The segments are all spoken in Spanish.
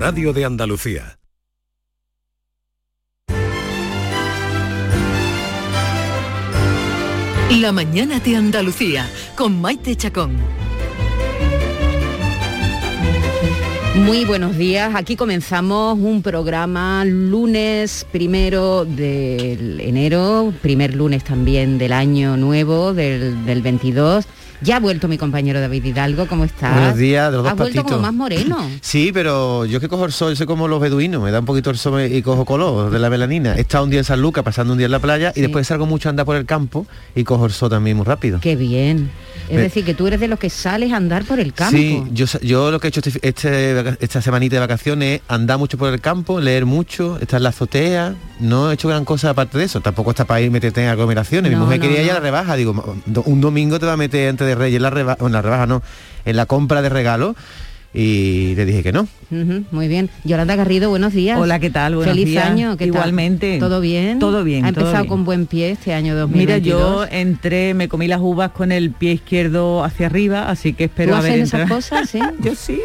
radio de Andalucía. La mañana de Andalucía con Maite Chacón. Muy buenos días, aquí comenzamos un programa lunes primero de enero, primer lunes también del año nuevo, del, del 22. Ya ha vuelto mi compañero David Hidalgo, ¿cómo estás? Buenos días, de los dos Has vuelto patitos. como más moreno. Sí, pero yo que cojo el sol, soy como los beduinos, me da un poquito el sol y cojo color de la melanina. He estado un día en San Lucas, pasando un día en la playa Sí. y después salgo mucho a andar por el campo y cojo el sol también muy rápido. Qué bien. Es Me- decir, que tú eres de los que sales a andar por el campo. Sí, yo, yo lo que he hecho este, este esta semanita de vacaciones es andar mucho por el campo, leer mucho, estar en la azotea. No he hecho gran cosa aparte de eso. Tampoco está para ir meterte en aglomeraciones. No, Mi mujer no, quería ir a la rebaja. Digo, "Do- un domingo te va a meter antes de Reyes en la rebaja, en la rebaja no, en la compra de regalos. Y le dije que no. Muy bien. Yolanda Garrido, buenos días. Hola, ¿qué tal? Buenos Feliz días. año. ¿qué tal? Igualmente. ¿Todo bien? Todo bien, Ha todo empezado bien. con buen pie este año Mira, 2022. yo entré, me comí las uvas con el pie izquierdo hacia arriba, así que espero ¿Tú haber haces esas cosas, sí? Yo sí.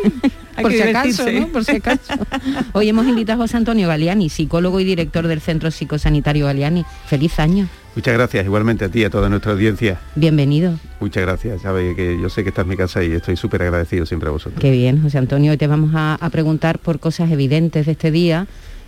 Hay por si acaso. ¿no? Por si acaso. Hoy hemos invitado a José Antonio Galeani, psicólogo y director del Centro Psicosanitario Galeani. Feliz año. Muchas gracias, igualmente a ti y a toda nuestra audiencia. Bienvenido. Muchas gracias, sabes que yo sé que esta es mi casa y estoy súper agradecido siempre a vosotros. Qué bien, José Antonio. Hoy te vamos a, a preguntar por cosas evidentes de este día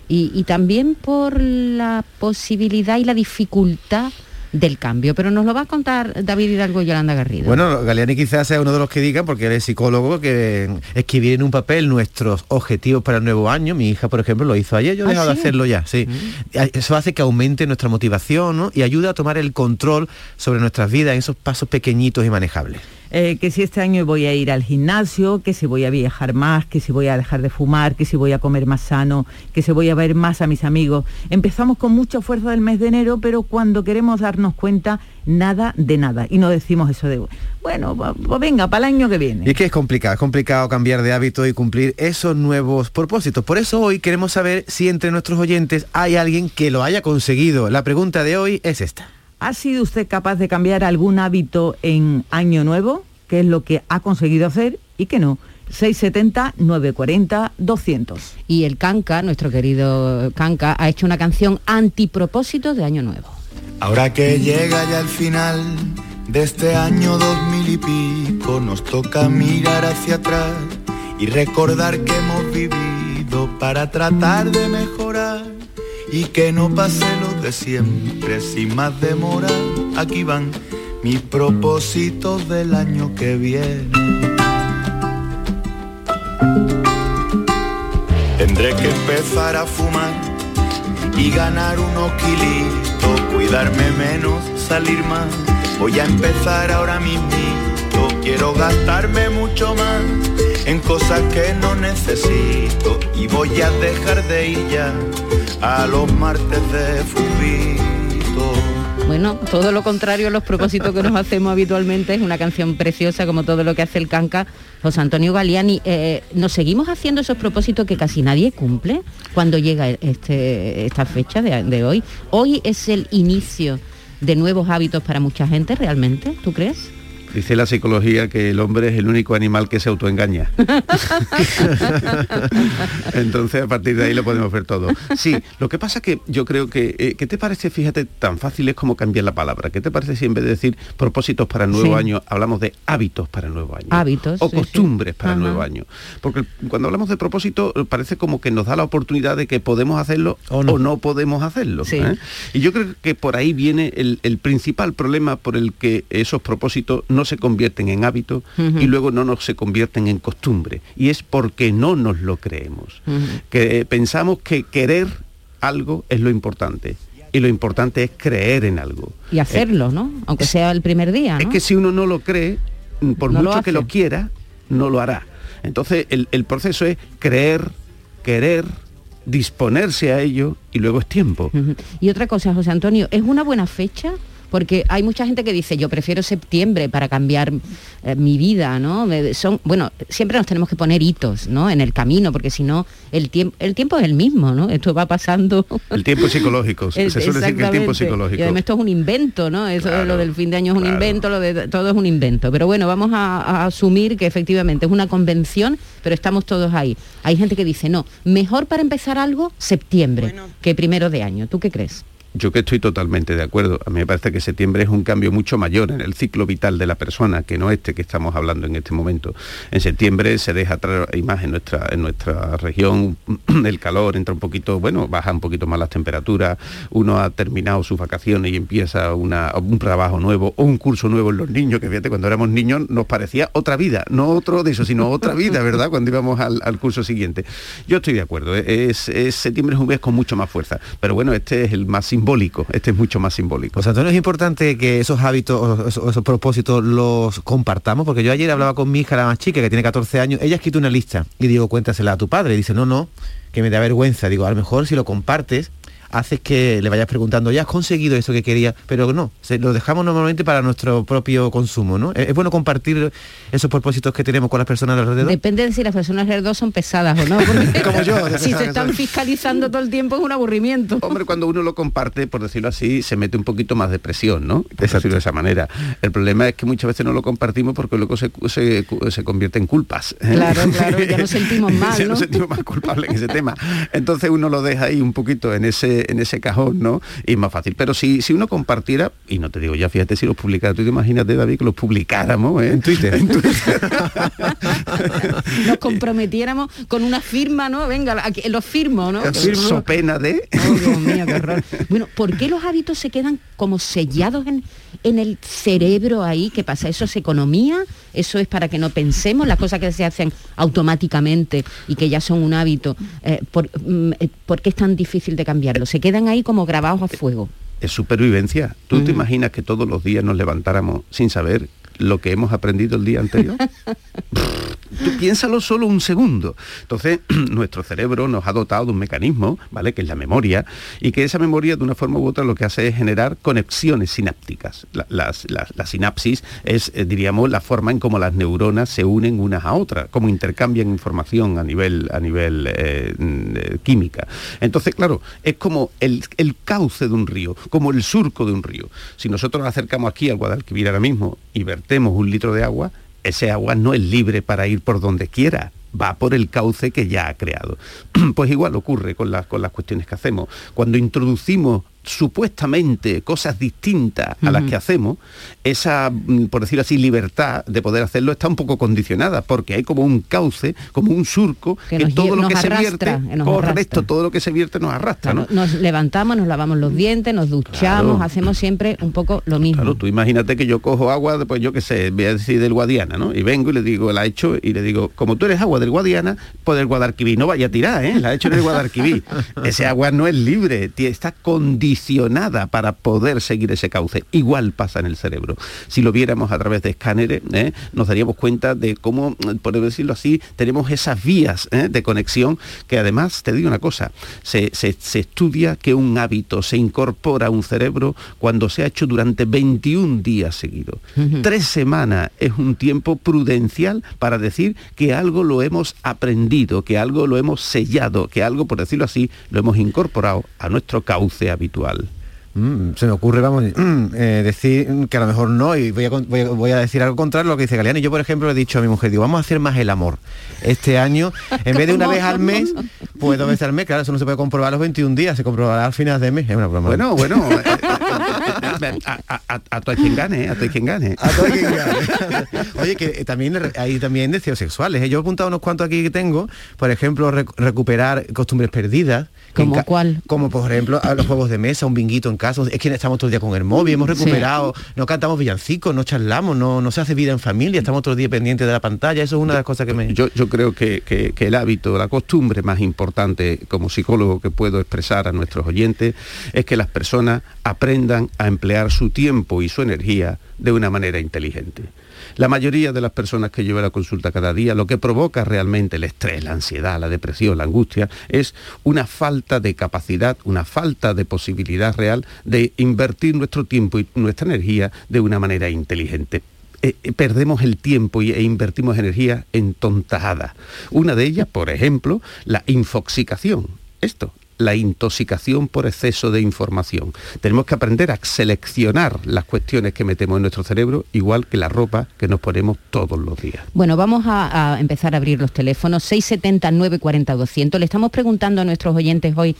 y, y también por la posibilidad y la dificultad del cambio. Pero nos lo va a contar David Hidalgo y Yolanda Garrido. Bueno, Galeani quizás sea uno de los que digan, porque él es psicólogo, que escribir en un papel nuestros objetivos para el nuevo año. Mi hija, por ejemplo, lo hizo ayer, yo he ¿Ah, dejado de hacerlo ya, sí. Eso hace que aumente nuestra motivación ¿no? y ayuda a tomar el control sobre nuestras vidas en esos pasos pequeñitos y manejables. Eh, que si este año voy a ir al gimnasio, que si voy a viajar más, que si voy a dejar de fumar, que si voy a comer más sano, que si voy a ver más a mis amigos. Empezamos con mucha fuerza del mes de enero, pero cuando queremos darnos cuenta, nada de nada. Y no decimos eso de, bueno, pues venga, para el año que Y viene. es que es complicado, es complicado cambiar de hábito y cumplir esos nuevos propósitos. Por eso hoy queremos saber si entre nuestros oyentes hay alguien que lo haya conseguido. La pregunta de hoy es esta. ¿Ha sido usted capaz de cambiar algún hábito en año nuevo? ¿Qué es lo que ha conseguido hacer y qué no? 670 940 200. Y el Canca, nuestro querido Canca, ha hecho una canción antipropósito de Año Nuevo. Ahora que llega ya el final de este año dos mil y pico, nos toca mirar hacia atrás y recordar que hemos vivido para tratar de mejorar y que no pase lo de siempre sin más demora. Aquí van mis propósitos del año que viene. Tendré que empezar a fumar y ganar unos kilitos, cuidarme menos, salir más. Voy a empezar ahora mismito, quiero gastarme mucho más en cosas que no necesito y voy a dejar de ir ya a los martes de fubito. Bueno, todo lo contrario a los propósitos que nos hacemos habitualmente, es una canción preciosa como todo lo que hace el Canca. José Antonio Galiani, eh, ¿nos seguimos haciendo esos propósitos que casi nadie cumple cuando llega este, esta fecha de, de hoy? Hoy es el inicio de nuevos hábitos para mucha gente, ¿realmente? ¿Tú crees? Dice la psicología que el hombre es el único animal que se autoengaña. Entonces a partir de ahí lo podemos ver todo. Sí, lo que pasa que yo creo que, eh, ¿qué te parece, fíjate, tan fácil es como cambiar la palabra? ¿Qué te parece si en vez de decir propósitos para el nuevo Sí. año, hablamos de hábitos para el nuevo año? Hábitos, O sí, costumbres sí. para el nuevo año. Porque cuando hablamos de propósito eh, parece como que nos da la oportunidad de que podemos hacerlo O o no. podemos hacerlo. Sí. ¿eh? Y yo creo que por ahí viene el, el principal problema por el que esos propósitos no se convierten en hábitos Ujú. y luego no nos se convierten en costumbre. Y es porque no nos lo creemos. Que eh, pensamos que querer algo es lo importante. Y lo importante es creer en algo. Y hacerlo, ¿no? Aunque sea el primer día, Es ¿no? que si uno no lo cree, por No lo mucho que lo quiera, no lo hará. Entonces el, el proceso es creer, querer, disponerse a ello y luego es tiempo. Y otra cosa, José Antonio, ¿es una buena fecha porque hay mucha gente que dice, yo prefiero septiembre para cambiar eh, mi vida, ¿no? Son, bueno, siempre nos tenemos que poner hitos, ¿no? En el camino, porque si no, el tiempo, el tiempo es el mismo, ¿no? Esto va pasando. El tiempo es psicológico. Se suele decir que el tiempo psicológico. Y además esto es un invento, ¿no? Eso Claro, lo del fin de año es un claro. invento, lo de todo es un invento. Pero bueno, vamos a, a asumir que efectivamente es una convención, pero estamos todos ahí. Hay gente que dice, no, mejor para empezar algo, septiembre, que primero de año. ¿Tú qué crees? Yo que estoy totalmente de acuerdo. A mí me parece que septiembre es un cambio mucho mayor en el ciclo vital de la persona que no este que estamos hablando en este momento. En septiembre se deja atrás y más en nuestra, en nuestra región el calor entra un poquito, bueno, baja un poquito más las temperaturas, uno ha terminado sus vacaciones y empieza una- un trabajo nuevo o un curso nuevo en los niños, que fíjate, cuando éramos niños nos parecía otra vida, no otro de eso, sino otra vida, ¿verdad? Cuando íbamos al, curso siguiente. Yo estoy de acuerdo, ¿eh? es- septiembre es un mes con mucho más fuerza, pero bueno, este es el más simbólico, este es mucho más simbólico. Pues Antonio, es importante que esos hábitos o esos, esos propósitos los compartamos, porque yo ayer hablaba con mi hija, la más chica, que tiene 14 años, ella ha escrito una lista y digo, cuéntasela a tu padre. Y dice, no, no, que me da vergüenza. Digo, a lo mejor si lo compartes, haces que le vayas preguntando, ya has conseguido eso que quería, pero no, se, lo dejamos normalmente para nuestro propio consumo, ¿no? Es, es bueno compartir esos propósitos que tenemos con las personas de alrededor. Depende de si las personas alrededor son pesadas o no. Porque Como yo, si se están fiscalizando todo el tiempo es un aburrimiento. Hombre, cuando uno lo comparte, por decirlo así, se mete un poquito más de presión, ¿no? Por decirlo de esa manera. El problema es que muchas veces no lo compartimos porque luego se, se- se convierte en culpas. ¿eh? Claro, claro, ya nos sentimos mal, Ya ¿no? nos sentimos más culpables en ese tema. Entonces uno lo deja ahí un poquito en ese, en ese cajón, ¿no? Y es más fácil. Pero si, si uno compartiera, y no te digo ya, fíjate si los publicara, tú te imagínate, David, que los publicáramos, ¿eh? En Twitter. En Twitter. Nos comprometiéramos con una firma, ¿no? Venga, aquí, lo firmo, ¿no? So pena de... Oh, Dios mío, qué horror. Bueno, ¿por qué los hábitos se quedan como sellados en, en el cerebro ahí? ¿Qué pasa? ¿Eso es economía? ¿Eso es para que no pensemos? Las cosas que se hacen automáticamente y que ya son un hábito. eh, por, mm, eh, ¿Por qué es tan difícil de cambiarlo? Se quedan ahí como grabados a fuego. es supervivencia. ¿Tú te imaginas que todos los días nos levantáramos sin saber lo que hemos aprendido el día anterior? Tú piénsalo solo un segundo. Entonces, nuestro cerebro nos ha dotado de un mecanismo, ¿vale? Que es la memoria, y que esa memoria de una forma u otra lo que hace es generar conexiones sinápticas. La, las- las- la sinapsis es, eh, diríamos, la forma en cómo las neuronas se unen unas a otras, cómo intercambian información a nivel, a nivel eh, mm, eh, química. Entonces, claro, es como el, el cauce de un río, como el surco de un río. Si nosotros nos acercamos aquí al Guadalquivir ahora mismo y un litro de agua, ese agua no es libre para ir por donde quiera, va por el cauce que ya ha creado. Pues igual ocurre con las, con las cuestiones que hacemos. Cuando introducimos supuestamente cosas distintas a las que hacemos, esa, mm, por decirlo así, libertad de poder hacerlo está un poco condicionada, porque hay como un cauce, como un surco, Que que, nos todo lo que se vierte, eh, correcto, todo lo que se vierte nos arrastra, Claro, ¿no? Nos levantamos, nos lavamos los dientes, nos duchamos, Claro. hacemos siempre un poco lo mismo. Claro, tú imagínate que yo cojo agua, pues yo qué sé, voy a decir del Guadiana, ¿no? Y vengo y le digo, la he hecho, y le digo, como tú eres agua del Guadiana, pues del Guadalquivir, no vaya a tirar, ¿eh? La he hecho en el Guadalquivir. Ese agua no es libre, está condicionada para poder seguir ese cauce. Igual pasa en el cerebro. Si lo viéramos a través de escáneres, ¿eh? nos daríamos cuenta de cómo, por decirlo así, tenemos esas vías ¿eh? de conexión que además, te digo una cosa, se, se- se estudia que un hábito se incorpora a un cerebro cuando se ha hecho durante 21 días seguidos. Tres semanas es un tiempo prudencial para decir que algo lo hemos aprendido, que algo lo hemos sellado, que algo, por decirlo así, lo hemos incorporado a nuestro cauce habitual. Mm, se me ocurre, vamos, mm, eh, decir que a lo mejor no, y voy a, voy, a, voy a decir algo contrario a lo que dice Galeani. Yo, por ejemplo, le he dicho a mi mujer, digo, vamos a hacer más el amor. Este año, en vez de una vez al mes, pues dos veces al mes, claro, eso no se puede comprobar los 21 días, se comprobará al final de mes. Es una broma. Bueno, bueno, eh, a, a, a, a todo hay quien gane, a todo quien gane. A todo quien gane. Oye, que eh, también hay también deseos sexuales. ¿eh? Yo he apuntado unos cuantos aquí que tengo, por ejemplo, rec- recuperar costumbres perdidas. que en ¿Cómo ca- cuál? Como por ejemplo a los juegos de mesa, un binguito en casa. Es que estamos todo el día con el móvil, hemos recuperado, no cantamos villancicos, no charlamos, no, no se hace vida en familia, estamos todo el día pendientes de la pantalla. Eso es una de las cosas que me. Yo, yo creo que, que- que el hábito, la costumbre más importante como psicólogo que puedo expresar a nuestros oyentes es que las personas aprendan a emplear su tiempo y su energía de una manera inteligente. La mayoría de las personas que llevan la consulta cada día, lo que provoca realmente el estrés, la ansiedad, la depresión, la angustia, es una falta de capacidad, una falta de posibilidad real de invertir nuestro tiempo y nuestra energía de una manera inteligente. Eh, eh, perdemos el tiempo y, e invertimos energía en tontajadas. Una de ellas, por ejemplo, la infoxicación. Esto, la intoxicación por exceso de información. Tenemos que aprender a seleccionar las cuestiones que metemos en nuestro cerebro, igual que la ropa que nos ponemos todos los días. Bueno, vamos a, empezar a abrir los teléfonos 670 940 200. Le estamos preguntando a nuestros oyentes hoy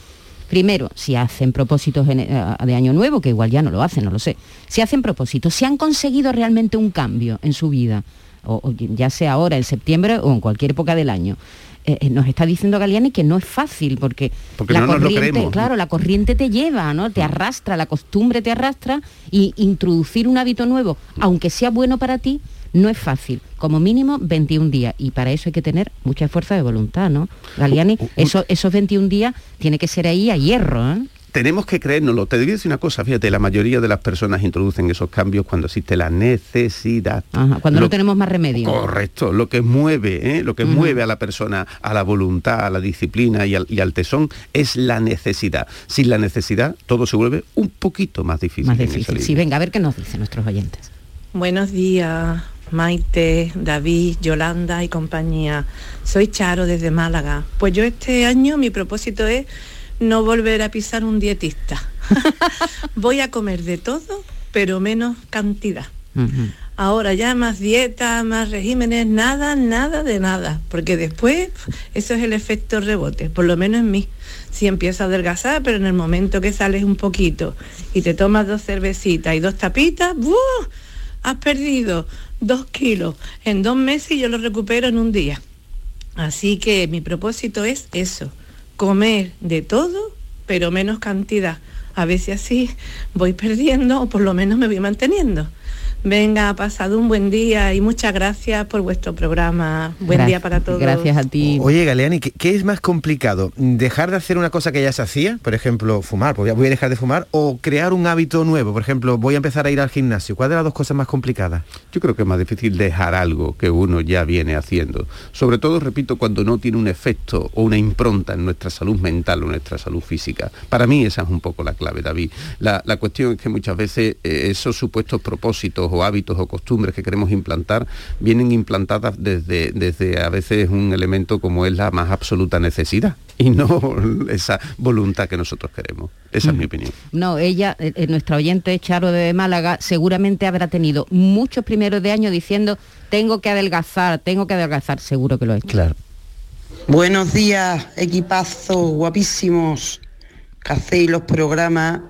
Primero, si hacen propósitos eh, de año nuevo, que igual ya no lo hacen, no lo sé. Si hacen propósitos, si han conseguido realmente un cambio en su vida, o, ya sea ahora, en septiembre o en cualquier época del año. Eh, eh, nos está diciendo Galiani que no es fácil porque, la corriente, claro, la corriente te lleva, ¿no? Te arrastra, la costumbre te arrastra y introducir un hábito nuevo, aunque sea bueno para ti, no es fácil, como mínimo 21 días, y para eso hay que tener mucha fuerza de voluntad, ¿no? Galiani, eso, esos 21 días tiene que ser ahí a hierro, ¿eh? Tenemos que creérnoslo. Te decir una cosa, fíjate, la mayoría de las personas introducen esos cambios cuando existe la necesidad. cuando no tenemos más remedio. Correcto, lo que mueve, ¿eh? lo que mueve a la persona a la voluntad, a la disciplina y al, tesón es la necesidad. Sin la necesidad todo se vuelve un poquito más difícil. Más difícil. Sí, venga, a ver qué nos dicen nuestros oyentes. Buenos días. Maite, David, Yolanda y compañía. Soy Charo desde Málaga. Pues yo este año mi propósito es no volver a pisar un dietista. Voy a comer de todo, pero menos cantidad. Ahora ya más dieta, más regímenes, nada, nada de nada, porque después eso es el efecto rebote, por lo menos en mí. Si empiezo a adelgazar, pero en el momento que sales un poquito y te tomas dos cervecitas y dos tapitas, has perdido dos kilos en dos meses y yo lo recupero en un día. Así que mi propósito es eso, comer de todo, pero menos cantidad. A veces así voy perdiendo o por lo menos me voy manteniendo. Venga, ha pasado un buen día y muchas gracias por vuestro programa. Buen día para todos. Gracias a ti. Oye, Galeani, ¿qué, es más complicado? ¿Dejar de hacer una cosa que ya se hacía? Por ejemplo, fumar, pues voy a dejar de fumar, o crear un hábito nuevo, por ejemplo, voy a empezar a ir al gimnasio. ¿Cuál de las dos cosas más complicadas? Yo creo que es más difícil dejar algo que uno ya viene haciendo. Sobre todo, repito, cuando no tiene un efecto o una impronta en nuestra salud mental o nuestra salud física. Para mí esa es un poco la clave, David. La, cuestión es que muchas veces eh, esos supuestos propósitos o hábitos o costumbres que queremos implantar vienen implantadas desde, desde a veces un elemento como es la más absoluta necesidad y no esa voluntad que nosotros queremos. Esa es mi opinión. No, ella, eh, eh, nuestra oyente Charo de Málaga, seguramente habrá tenido muchos primeros de año diciendo tengo que adelgazar, tengo que adelgazar, seguro que lo es. Claro. Buenos días, equipazo, guapísimos, que hacéis los programas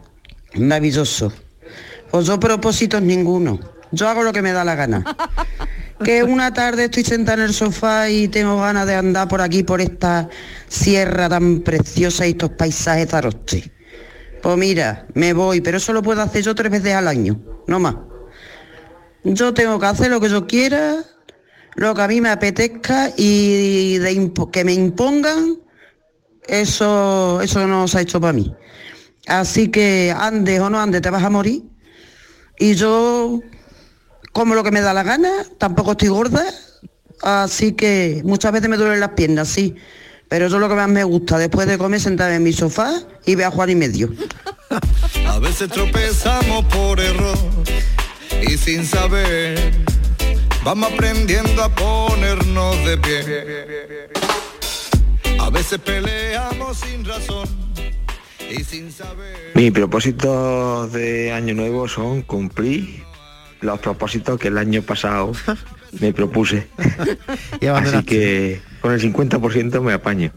maravillosos. Pues yo propósitos ninguno. Yo hago lo que me da la gana. Que una tarde estoy sentada en el sofá y tengo ganas de andar por aquí, por esta sierra tan preciosa y estos paisajes taroste. Pues mira, me voy, pero eso lo puedo hacer yo tres veces al año, no más. Yo tengo que hacer lo que yo quiera, lo que a mí me apetezca y de que me impongan, eso, eso no se ha hecho para mí. Así que andes o no andes, te vas a morir. Y yo como lo que me da la gana, tampoco estoy gorda, así que muchas veces me duelen las piernas, sí. Pero eso es lo que más me gusta, después de comer sentada en mi sofá y ver a Juan y medio. A veces tropezamos por error y sin saber vamos aprendiendo a ponernos de pie. A veces peleamos sin razón. Mi propósito de año nuevo son cumplir los propósitos que el año pasado me propuse. Así que con el 50% me apaño.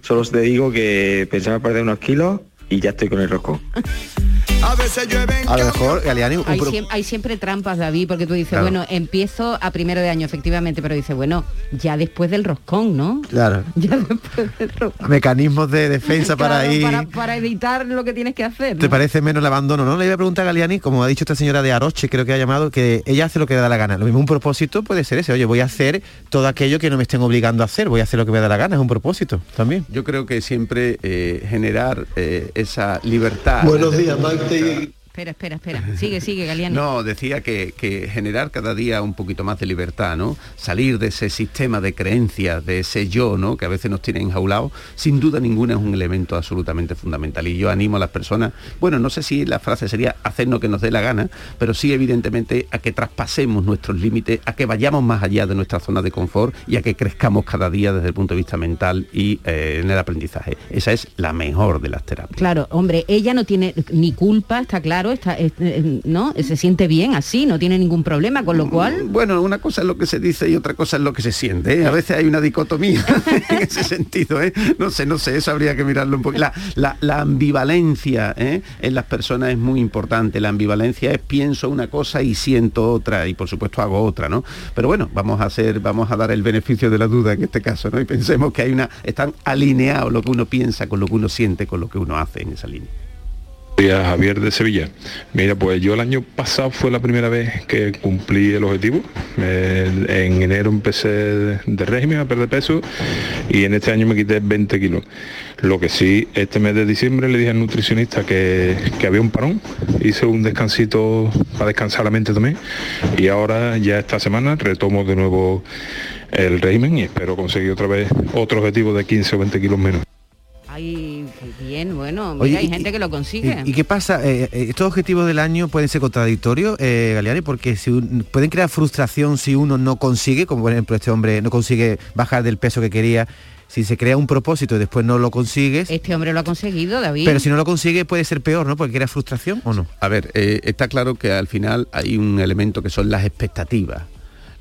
Solo te digo que pensaba perder unos kilos y ya estoy con el rosco. A veces A lo mejor, Galeani... Hay, siempre, trampas, David, porque tú dices, bueno, empiezo a primero de año, efectivamente, pero dice, bueno, ya después del roscón, ¿no? Claro. Ya después del roscón. Mecanismos de defensa para ir... Para, evitar lo que tienes que hacer. ¿Te parece menos el abandono, no? Le iba a preguntar a Galeani, como ha dicho esta señora de Aroche, creo que ha llamado, que ella hace lo que le da la gana. Lo mismo un propósito puede ser ese, oye, voy a hacer todo aquello que no me estén obligando a hacer, voy a hacer lo que me da la gana, es un propósito también. Yo creo que siempre eh, generar eh, esa libertad. Buenos días, Maite Espera, espera, espera. Sigue, sigue, Galeani. No, decía que, que, generar cada día un poquito más de libertad, ¿no? Salir de ese sistema de creencias, de ese yo, ¿no? Que a veces nos tiene enjaulados, sin duda ninguna es un elemento absolutamente fundamental. Y yo animo a las personas, bueno, no sé si la frase sería hacernos que nos dé la gana, pero sí evidentemente a que traspasemos nuestros límites, a que vayamos más allá de nuestra zona de confort y a que crezcamos cada día desde el punto de vista mental y eh, en el aprendizaje. Esa es la mejor de las terapias. Claro, hombre, ella no tiene ni culpa, está claro está, eh, ¿no? Se siente bien así, no tiene ningún problema, con lo cual... Bueno, una cosa es lo que se dice y otra cosa es lo que se siente. ¿eh? A veces hay una dicotomía en ese sentido. ¿eh? No sé, no sé, eso habría que mirarlo un poco. La, la, ambivalencia en las personas es muy importante. La ambivalencia es pienso una cosa y siento otra y por supuesto hago otra, ¿no? Pero bueno, vamos a hacer, vamos a dar el beneficio de la duda en este caso, ¿no? Y pensemos que hay una, están alineados lo que uno piensa con lo que uno siente, con lo que uno hace en esa línea. Javier de Sevilla. Mira, pues yo el año pasado fue la primera vez que cumplí el objetivo. en enero empecé de régimen a perder peso y en este año me quité 20 kilos. Lo que sí, este mes de diciembre le dije al nutricionista que, que había un parón, hice un descansito para descansar la mente también y ahora ya esta semana retomo de nuevo el régimen y espero conseguir otra vez otro objetivo de 15 o 20 kilos menos. Bueno, mira, hay gente que lo consigue. ¿Y, qué pasa? Eh, eh, ¿Estos objetivos del año pueden ser contradictorios, eh, Galeani? Porque si pueden crear frustración si uno no consigue, como por ejemplo este hombre no consigue bajar del peso que quería, si se crea un propósito y después no lo consigues. Este hombre lo ha conseguido, David. Pero si no lo consigue puede ser peor, ¿no? Porque crea frustración o no. A ver, está claro que al final hay un elemento que son las expectativas.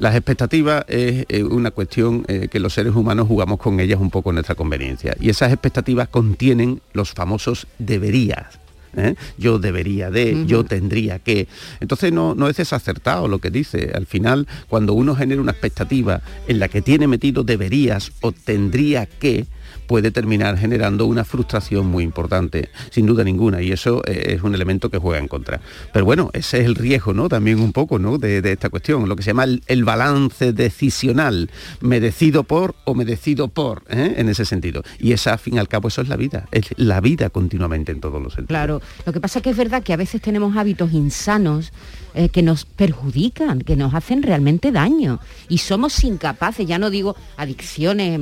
Las expectativas es eh, una cuestión eh, que los seres humanos jugamos con ellas un poco en nuestra conveniencia. Y esas expectativas contienen los famosos deberías. ¿eh? yo debería de, yo tendría que. Entonces no, no es desacertado lo que dice. Al final, cuando uno genera una expectativa en la que tiene metido deberías o tendría que, puede terminar generando una frustración muy importante, sin duda ninguna, y eso eh, es un elemento que juega en contra. Pero bueno, ese es el riesgo, ¿no? También un poco, ¿no? De, esta cuestión, lo que se llama el, balance decisional, me decido por o me decido por, ¿eh? en ese sentido. Y esa, al fin y al cabo, eso es la vida, es la vida continuamente en todos los sentidos. Claro, lo que pasa es que es verdad que a veces tenemos hábitos insanos, eh, que nos perjudican, que nos hacen realmente daño. Y somos incapaces, ya no digo adicciones,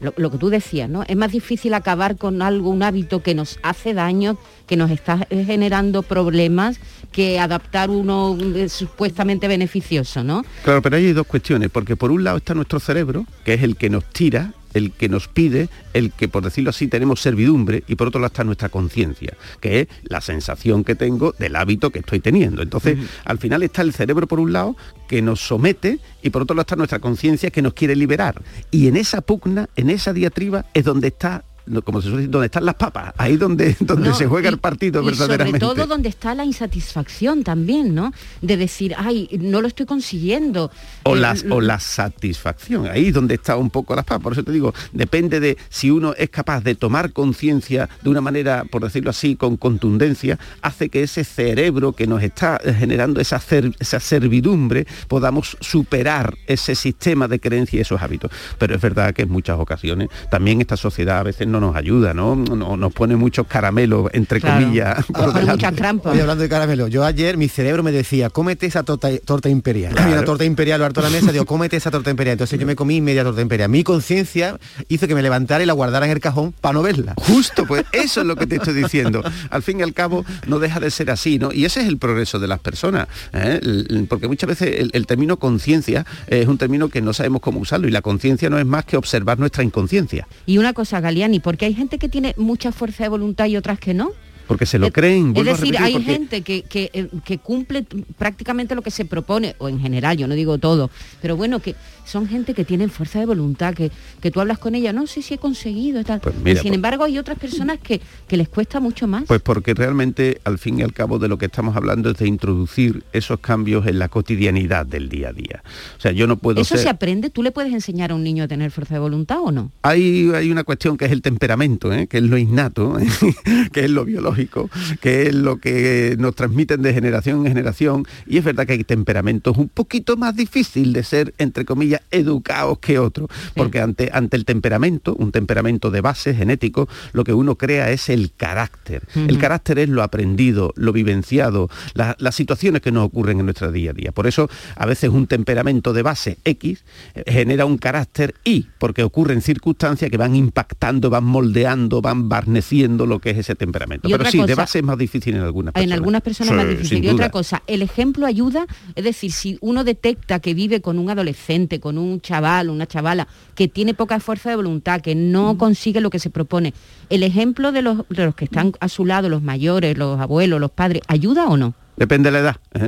lo, que tú decías, ¿no? Es más difícil acabar con algo, un hábito que nos hace daño, que nos está generando problemas, que adaptar uno eh, supuestamente beneficioso, ¿no? Claro, pero hay dos cuestiones, porque por un lado está nuestro cerebro, que es el que nos tira el que nos pide, el que por decirlo así tenemos servidumbre y por otro lado está nuestra conciencia, que es la sensación que tengo del hábito que estoy teniendo. Entonces, al final está el cerebro por un lado que nos somete y por otro lado está nuestra conciencia que nos quiere liberar. Y en esa pugna, en esa diatriba es donde está como se suele donde están las papas, ahí donde, donde se juega el partido verdaderamente. Sobre todo donde está la insatisfacción también, ¿no? De decir, ay, no lo estoy consiguiendo. O, las, o la satisfacción, ahí donde está un poco las papas. Por eso te digo, depende de si uno es capaz de tomar conciencia de una manera, por decirlo así, con contundencia, hace que ese cerebro que nos está generando esa, esa servidumbre, podamos superar ese sistema de creencia y esos hábitos. Pero es verdad que en muchas ocasiones también esta sociedad a veces no nos ayuda, ¿no? nos pone muchos caramelos, entre comillas. muchas trampas. hablando de caramelo, yo ayer mi cerebro me decía, cómete esa torta, torta imperial. Había una torta imperial lo harto la mesa, digo, cómete esa torta imperial. Entonces yo me comí media torta imperial. Mi conciencia hizo que me levantara y la guardara en el cajón para no verla. Justo, pues eso es lo que te estoy diciendo. Al fin y al cabo, no deja de ser así, ¿no? Y ese es el progreso de las personas. ¿eh? Porque muchas veces el, el término conciencia es un término que no sabemos cómo usarlo y la conciencia no es más que observar nuestra inconsciencia. Y una cosa, Galiani, porque hay gente que tiene mucha fuerza de voluntad y otras que no porque se lo creen. Es decir, hay gente que, eh, que, cumple prácticamente lo que se propone, o en general, yo no digo todo, pero bueno, que son gente que tienen fuerza de voluntad, que, que tú hablas con ella, no sé si he conseguido tal. Pues sin pues embargo, hay otras personas que, que les cuesta mucho más. Pues porque realmente, al fin y al cabo, de lo que estamos hablando es de introducir esos cambios en la cotidianidad del día a día. O sea, yo no puedo ¿Eso se aprende? ¿Tú le puedes enseñar a un niño a tener fuerza de voluntad o no? Hay, hay una cuestión que es el temperamento, ¿eh? que es lo innato, ¿eh? que es lo biológico biológico, que es lo que nos transmiten de generación en generación, y es verdad que hay temperamentos un poquito más difícil de ser, entre comillas, educados que otros, porque ante, ante el temperamento, un temperamento de base genético, lo que uno crea es el carácter. El carácter es lo aprendido, lo vivenciado, las situaciones que nos ocurren en nuestro día a día. Por eso, a veces un temperamento de base X eh, genera un carácter Y, porque ocurren circunstancias que van impactando, van moldeando, van barneciendo lo que es ese temperamento. Pero sí, de base es más difícil en algunas personas. En algunas personas es más difícil. Y otra cosa, el ejemplo ayuda, es decir, si uno detecta que vive con un adolescente, con un chaval, una chavala, que tiene poca fuerza de voluntad, que no consigue lo que se propone, ¿el ejemplo de los, de los que están a su lado, los mayores, los abuelos, los padres, ayuda o no? Depende de la edad, ¿eh?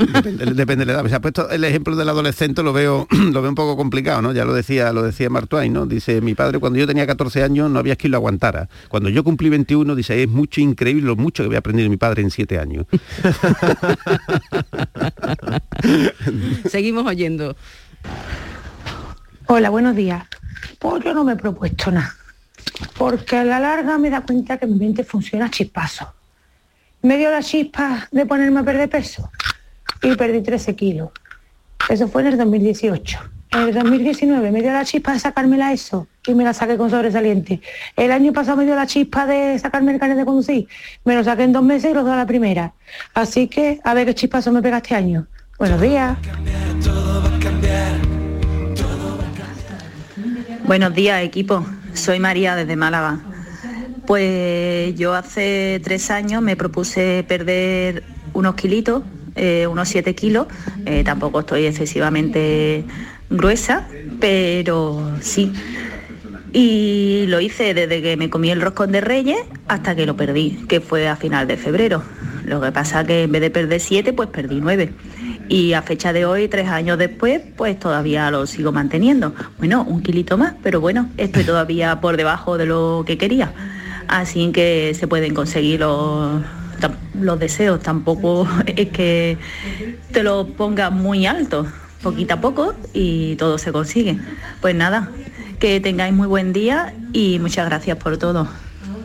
depende, de la edad. Se ha puesto el ejemplo del adolescente, lo veo, lo veo un poco complicado, ¿no? Ya lo decía, lo decía Martuay, ¿no? Dice, mi padre cuando yo tenía 14 años no había quien lo aguantara. Cuando yo cumplí 21, dice, es mucho increíble lo mucho que voy a aprender de mi padre en 7 años. Seguimos oyendo. Hola, buenos días. Pues yo no me he propuesto nada, porque a la larga me da cuenta que mi mente funciona chispazo me dio la chispa de ponerme a perder peso y perdí 13 kilos. Eso fue en el 2018. En el 2019 me dio la chispa de sacármela eso y me la saqué con sobresaliente. El año pasado me dio la chispa de sacarme el carnet de conducir. Me lo saqué en dos meses y los dos a la primera. Así que a ver qué chispazo me pega este año. Buenos días. Buenos días, equipo. Soy María desde Málaga. Pues yo hace tres años me propuse perder unos kilitos, eh, unos siete kilos. Eh, tampoco estoy excesivamente gruesa, pero sí. Y lo hice desde que me comí el roscón de Reyes hasta que lo perdí, que fue a final de febrero. Lo que pasa que en vez de perder siete, pues perdí nueve. Y a fecha de hoy, tres años después, pues todavía lo sigo manteniendo. Bueno, un kilito más, pero bueno, estoy todavía por debajo de lo que quería así que se pueden conseguir los, los deseos, tampoco es que te lo pongas muy alto, poquito a poco y todo se consigue. Pues nada, que tengáis muy buen día y muchas gracias por todo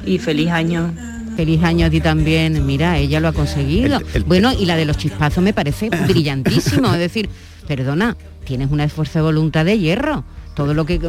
y feliz año. Feliz año a ti también. Mira, ella lo ha conseguido. bueno, y la de los chispazos me parece brillantísimo. Es decir, perdona, tienes una esfuerzo de voluntad de hierro. Todo lo que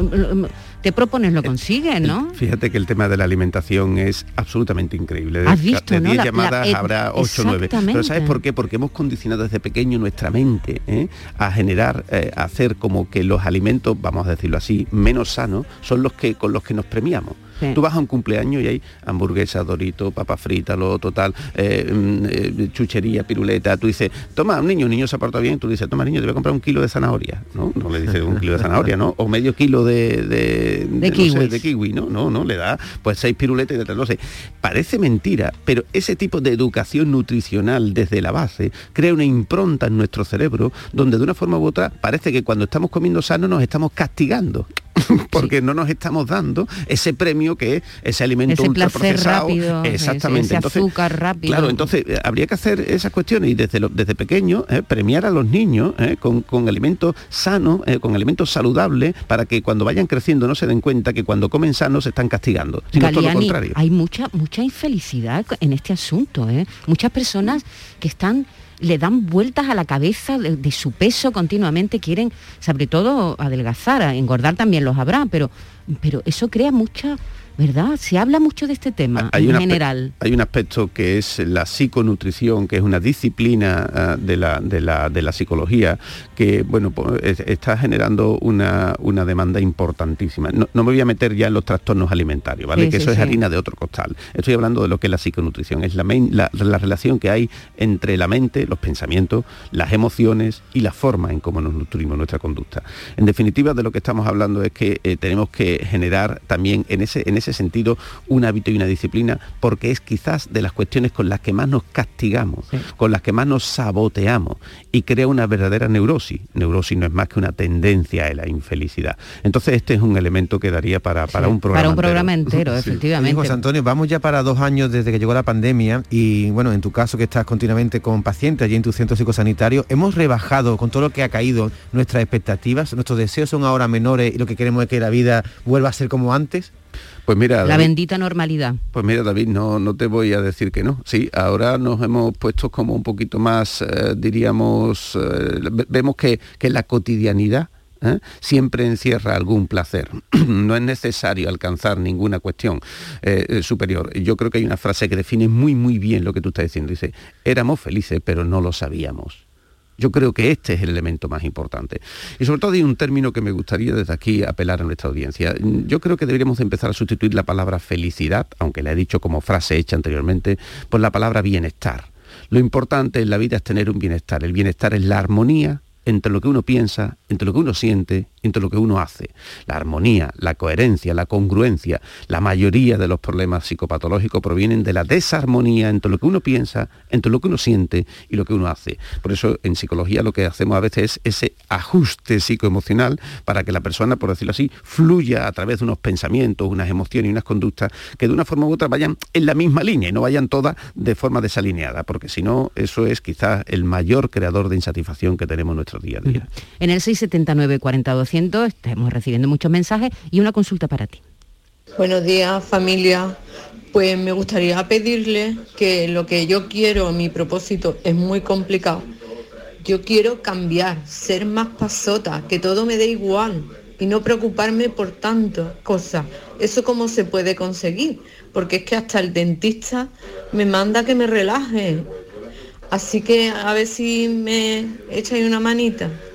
te propones lo consigues, ¿no? Fíjate que el tema de la alimentación es absolutamente increíble. Has visto, de 10 llamadas habrá 8 o 9. Pero ¿sabes por qué? Porque hemos condicionado desde pequeño nuestra mente ¿eh? a generar, eh, a hacer como que los alimentos, vamos a decirlo así, menos sanos, son los que con los que nos premiamos. Tú vas a un cumpleaños y hay hamburguesa, dorito, papa frita, lo total, eh, mm, eh, chuchería, piruleta. Tú dices, toma, un niño, un niño se aparta bien, tú dices, toma niño, te voy a comprar un kilo de zanahoria, ¿no? No le dices un kilo de zanahoria, ¿no? O medio kilo de, de, kiwi, ¿no? No, no, le da pues seis piruletas y de tal, no sé. Parece mentira, pero ese tipo de educación nutricional desde la base crea una impronta en nuestro cerebro donde de una forma u otra parece que cuando estamos comiendo sano nos estamos castigando. porque no nos estamos dando ese premio que es ese alimento ese ultraprocesado. Rápido, exactamente. Ese, azúcar rápido. Claro, entonces eh, habría que hacer esas cuestiones y desde, desde pequeño eh, premiar a los niños eh, con, alimentos sanos, con alimentos saludables, para que cuando vayan creciendo no se den cuenta que cuando comen sanos se están castigando, sino todo lo contrario. Hay mucha, mucha infelicidad en este asunto. Muchas personas que están le dan vueltas a la cabeza de, su peso continuamente, quieren sobre todo adelgazar, engordar también los habrá, pero, pero eso crea mucha ¿verdad? Se habla mucho de este tema en general. Hay un aspecto que es la psiconutrición, que es una disciplina ah, de, la, de, la, psicología, que bueno, pues, está generando una, una demanda importantísima. No, me voy a meter ya en los trastornos alimentarios, ¿vale? que eso es harina de otro costal. Estoy hablando de lo que es la psiconutrición, es la, la, la, relación que hay entre la mente, los pensamientos, las emociones y la forma en cómo nos nutrimos nuestra conducta. En definitiva, de lo que estamos hablando es que eh, tenemos que generar también en ese, en ese ese sentido un hábito y una disciplina, porque es quizás de las cuestiones con las que más nos castigamos, con las que más nos saboteamos y crea una verdadera neurosis. Neurosis no es más que una tendencia a la infelicidad. Entonces este es un elemento que daría para, para un programa Para un programa entero, efectivamente. José Antonio, vamos ya para dos años desde que llegó la pandemia y bueno, en tu caso que estás continuamente con pacientes allí en tu centro psicosanitario, hemos rebajado con todo lo que ha caído nuestras expectativas, nuestros deseos son ahora menores y lo que queremos es que la vida vuelva a ser como antes. Pues mira, la bendita normalidad. Pues mira, David, no, no te voy a decir que no. Sí, ahora nos hemos puesto como un poquito más, eh, diríamos, eh, vemos que, que la cotidianidad ¿eh? siempre encierra algún placer. no es necesario alcanzar ninguna cuestión superior. Yo creo que hay una frase que define muy, muy bien lo que tú estás diciendo. Dice, éramos felices, pero no lo sabíamos. Yo creo que este es el elemento más importante. Y sobre todo hay un término que me gustaría desde aquí apelar a nuestra audiencia. Yo creo que deberíamos empezar a sustituir la palabra felicidad, aunque la he dicho como frase hecha anteriormente, por la palabra bienestar. Lo importante en la vida es tener un bienestar. El bienestar es la armonía entre lo que uno piensa, entre lo que uno siente entre lo que uno hace. La armonía, la coherencia, la congruencia. La mayoría de los problemas psicopatológicos provienen de la desarmonía entre lo que uno piensa, entre lo que uno siente y lo que uno hace. Por eso en psicología lo que hacemos a veces es ese ajuste psicoemocional para que la persona, por decirlo así, fluya a través de unos pensamientos, unas emociones y unas conductas que de una forma u otra vayan en la misma línea y no vayan todas de forma desalineada, porque si no, eso es quizás el mayor creador de insatisfacción que tenemos en nuestro día a día. En el 679 42 estamos recibiendo muchos mensajes y una consulta para ti. Buenos días familia, pues me gustaría pedirle que lo que yo quiero, mi propósito es muy complicado. Yo quiero cambiar, ser más pasota, que todo me dé igual y no preocuparme por tantas cosas. ¿Eso cómo se puede conseguir? Porque es que hasta el dentista me manda que me relaje. Así que a ver si me echáis una manita.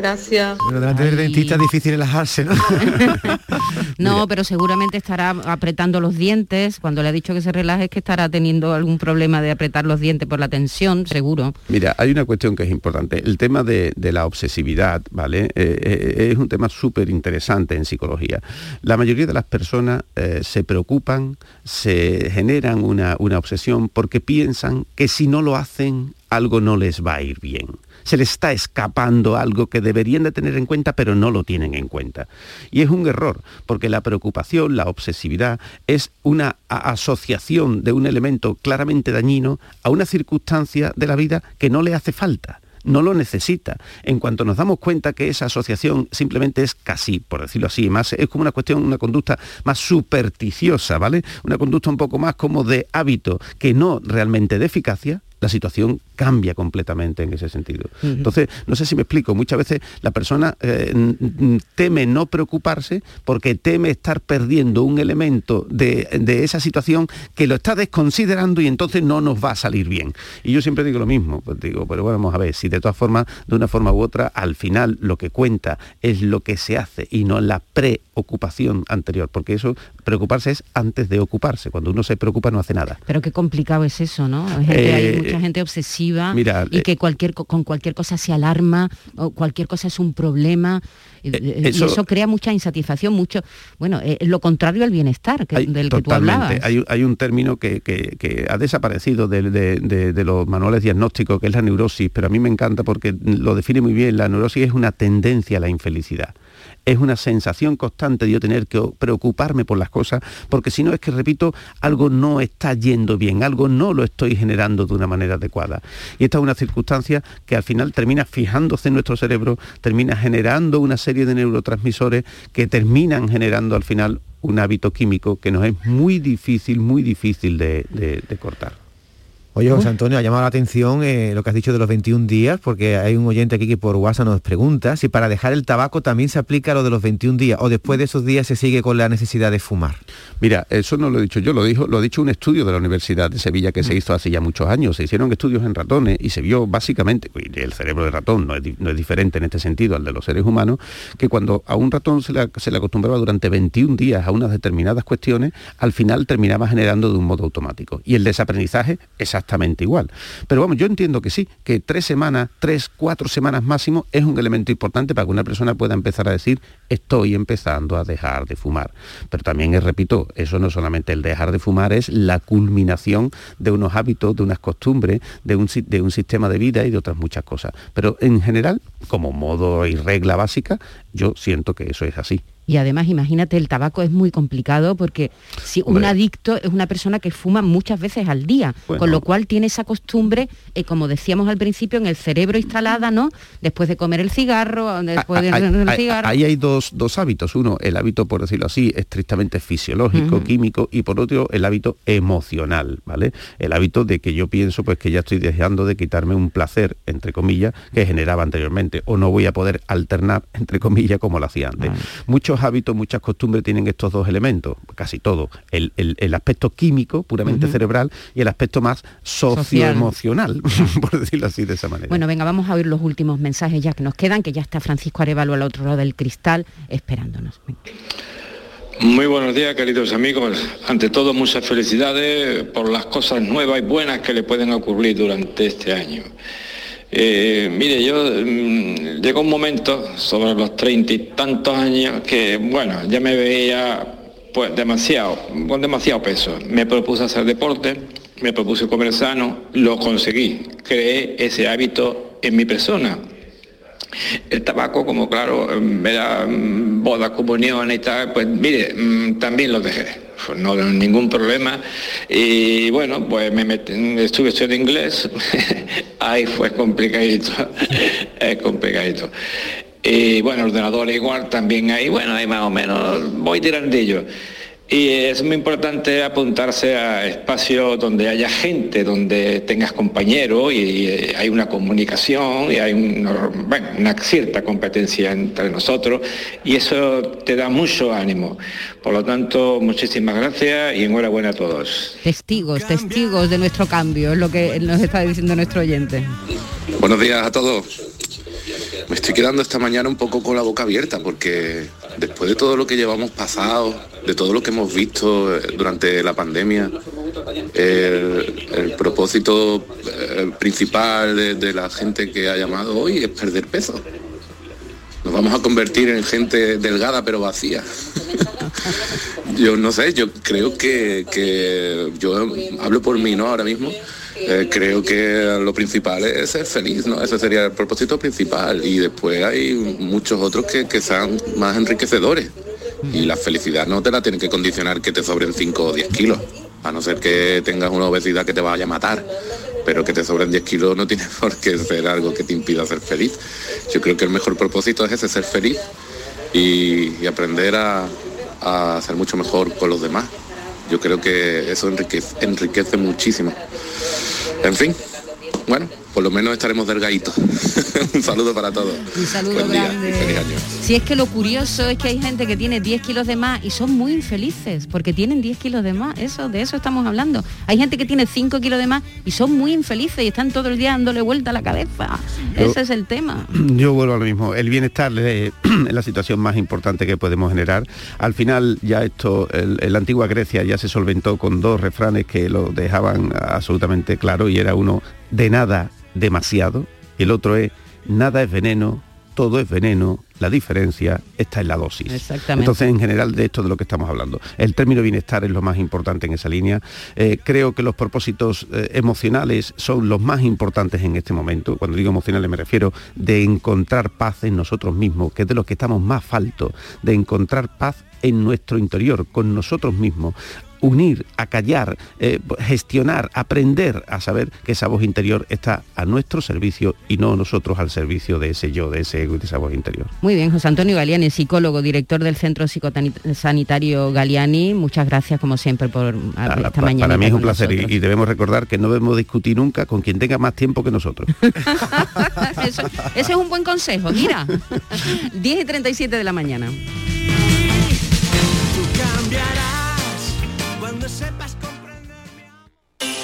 Gracias. Pero delante del dentista es difícil relajarse, ¿no? no, pero seguramente estará apretando los dientes. Cuando le ha dicho que se relaje es que estará teniendo algún problema de apretar los dientes por la tensión, seguro. Mira, hay una cuestión que es importante. El tema de, la obsesividad, ¿vale? Eh, eh, es un tema súper interesante en psicología. La mayoría de las personas eh, se preocupan, se generan una, una obsesión porque piensan que si no lo hacen, algo no les va a ir bien se les está escapando algo que deberían de tener en cuenta, pero no lo tienen en cuenta. Y es un error, porque la preocupación, la obsesividad, es una asociación de un elemento claramente dañino a una circunstancia de la vida que no le hace falta no lo necesita. En cuanto nos damos cuenta que esa asociación simplemente es casi, por decirlo así, más es como una cuestión, una conducta más supersticiosa, ¿vale? Una conducta un poco más como de hábito que no realmente de eficacia, la situación cambia completamente en ese sentido. Entonces, no sé si me explico, muchas veces la persona eh, teme no preocuparse porque teme estar perdiendo un elemento de, esa situación que lo está desconsiderando y entonces no nos va a salir bien. Y yo siempre digo lo mismo, pues digo, pero bueno, vamos a ver, si de todas formas, de una forma u otra, al final lo que cuenta es lo que se hace y no la preocupación anterior, porque eso, preocuparse es antes de ocuparse, cuando uno se preocupa no hace nada. Pero qué complicado es eso, ¿no? hay mucha gente obsesiva y eh, que cualquier, con cualquier cosa se alarma, o cualquier cosa es un problema. y eh, eso crea mucha insatisfacción, mucho, bueno, es lo contrario al bienestar del que tú hablabas. Hay, hay, un término que, ha desaparecido de, los manuales diagnósticos, que es la neurosis, pero a mí me encanta porque lo define muy bien. La neurosis es una tendencia a la infelicidad es una sensación constante de yo tener que preocuparme por las cosas, porque si no es que, repito, algo no está yendo bien, algo no lo estoy generando de una manera adecuada. Y esta es una circunstancia que al final termina fijándose en nuestro cerebro, termina generando una serie de neurotransmisores que terminan generando al final un hábito químico que nos es muy difícil, muy difícil de, de cortar. Oye, José Antonio, ha llamado la atención eh, lo que has dicho de los 21 días, porque hay un oyente aquí que por WhatsApp nos pregunta si para dejar el tabaco también se aplica lo de los 21 días o después de esos días se sigue con la necesidad de fumar. Mira, eso no lo he dicho yo, lo dijo, lo ha dicho un estudio de la Universidad de Sevilla que se hizo hace ya muchos años. Se hicieron estudios en ratones y se vio básicamente, el cerebro de ratón no es, diferente en este sentido al de los seres humanos, que cuando a un ratón se le, se le acostumbraba durante 21 días a unas determinadas cuestiones, al final terminaba generando de un modo automático. Y el desaprendizaje, esa igual. Pero vamos, yo entiendo que sí, que tres semanas, tres, cuatro semanas máximo es un elemento importante para que una persona pueda empezar a decir, estoy empezando a dejar de fumar. Pero también, eh, repito, eso no solamente el dejar de fumar, es la culminación de unos hábitos, de unas costumbres, de un, de un sistema de vida y de otras muchas cosas. Pero en general, como modo y regla básica, yo siento que eso es así. Y además, imagínate, el tabaco es muy complicado porque si un adicto es una persona que fuma muchas veces al día, con lo cual tiene esa costumbre, eh, como decíamos al principio, en el cerebro instalada, ¿no? Después de comer el cigarro, después de el cigarro. Ahí hay dos, hábitos. Uno, el hábito, por decirlo así, estrictamente fisiológico, químico, y por otro, el hábito emocional, ¿vale? El hábito de que yo pienso pues que ya estoy dejando de quitarme un placer, entre comillas, que generaba anteriormente, o no voy a poder alternar, entre comillas, como lo hacía antes. Muchos hábitos, muchas costumbres tienen estos dos elementos, casi todo. El, aspecto químico, puramente cerebral, y el aspecto más socioemocional, por decirlo así de esa manera. Bueno, venga, vamos a oír los últimos mensajes ya que nos quedan, que ya está Francisco Arevalo al otro lado del cristal esperándonos. Muy buenos días, queridos amigos. Ante todo, muchas felicidades por las cosas nuevas y buenas que le pueden ocurrir durante este año. Eh, mire, yo mm, llegó un momento, sobre los treinta y tantos años, que bueno, ya me veía pues demasiado, con demasiado peso. Me propuse hacer deporte, me propuse comer sano, lo conseguí. Creé ese hábito en mi persona. El tabaco, como claro, me da mm, bodas, comuniones y tal, pues mire, mm, también lo dejé pues no ningún problema. Y bueno, pues me metí, estuve estudiando inglés, ahí fue complicadito, es complicadito. Y bueno, ordenador igual también ahí, bueno, ahí más o menos voy tirandillo. Y es muy importante apuntarse a espacios donde haya gente, donde tengas compañeros y hay una comunicación y hay una cierta competencia entre nosotros y eso te da mucho ánimo. Por lo tanto, muchísimas gracias y enhorabuena a todos. Testigos, testigos de nuestro cambio, es lo que nos está diciendo nuestro oyente. Buenos días a todos. Me estoy quedando esta mañana un poco con la boca abierta porque después de todo lo que llevamos pasado, de todo lo que hemos visto eh, durante la pandemia, el, propósito eh, principal de, la gente que ha llamado hoy es perder peso. Nos vamos a convertir en gente delgada pero vacía. yo no sé, yo creo que, que, yo hablo por mí, ¿no? Ahora mismo. Eh, creo que lo principal es ser feliz, ¿no? Ese sería el propósito principal. Y después hay muchos otros que, que sean más enriquecedores. Y la felicidad no te la tiene que condicionar que te sobren 5 o 10 kilos, a no ser que tengas una obesidad que te vaya a matar. Pero que te sobren 10 kilos no tiene por qué ser algo que te impida ser feliz. Yo creo que el mejor propósito es ese, ser feliz y, aprender a, a, ser mucho mejor con los demás. Yo creo que eso enriquece, enriquece muchísimo. En fin, bueno, por lo menos estaremos delgaditos. un saludo para todos. Un saludo grande. Si es que lo curioso es que hay gente que tiene 10 kilos de más y son muy infelices porque tienen 10 kilos de más. Eso, de eso estamos hablando. Hay gente que tiene 5 kilos de más y son muy infelices y están todo el día dándole vuelta a la cabeza. Ese es el tema. Yo vuelvo a lo mismo. El bienestar es la situación más importante que podemos generar. Al final ya esto, en la antigua Grecia ya se solventó con dos refranes que lo dejaban absolutamente claro y era uno de nada demasiado, el otro es nada es veneno, todo es veneno, la diferencia está en la dosis. Exactamente. Entonces, en general, de esto de lo que estamos hablando. El término bienestar es lo más importante en esa línea. Eh, creo que los propósitos eh, emocionales son los más importantes en este momento. Cuando digo emocionales me refiero de encontrar paz en nosotros mismos, que es de lo que estamos más falto, de encontrar paz en nuestro interior, con nosotros mismos, unir, acallar, eh, gestionar, aprender a saber que esa voz interior está a nuestro servicio y no nosotros al servicio de ese yo, de ese ego y de esa voz interior. Muy bien, José Antonio Galiani, psicólogo, director del Centro Psicosanitario Galiani, muchas gracias como siempre por esta mañana. Para mí es un placer y, debemos recordar que no debemos discutir nunca con quien tenga más tiempo que nosotros. ese es un buen consejo, mira. 10 y 37 de la mañana.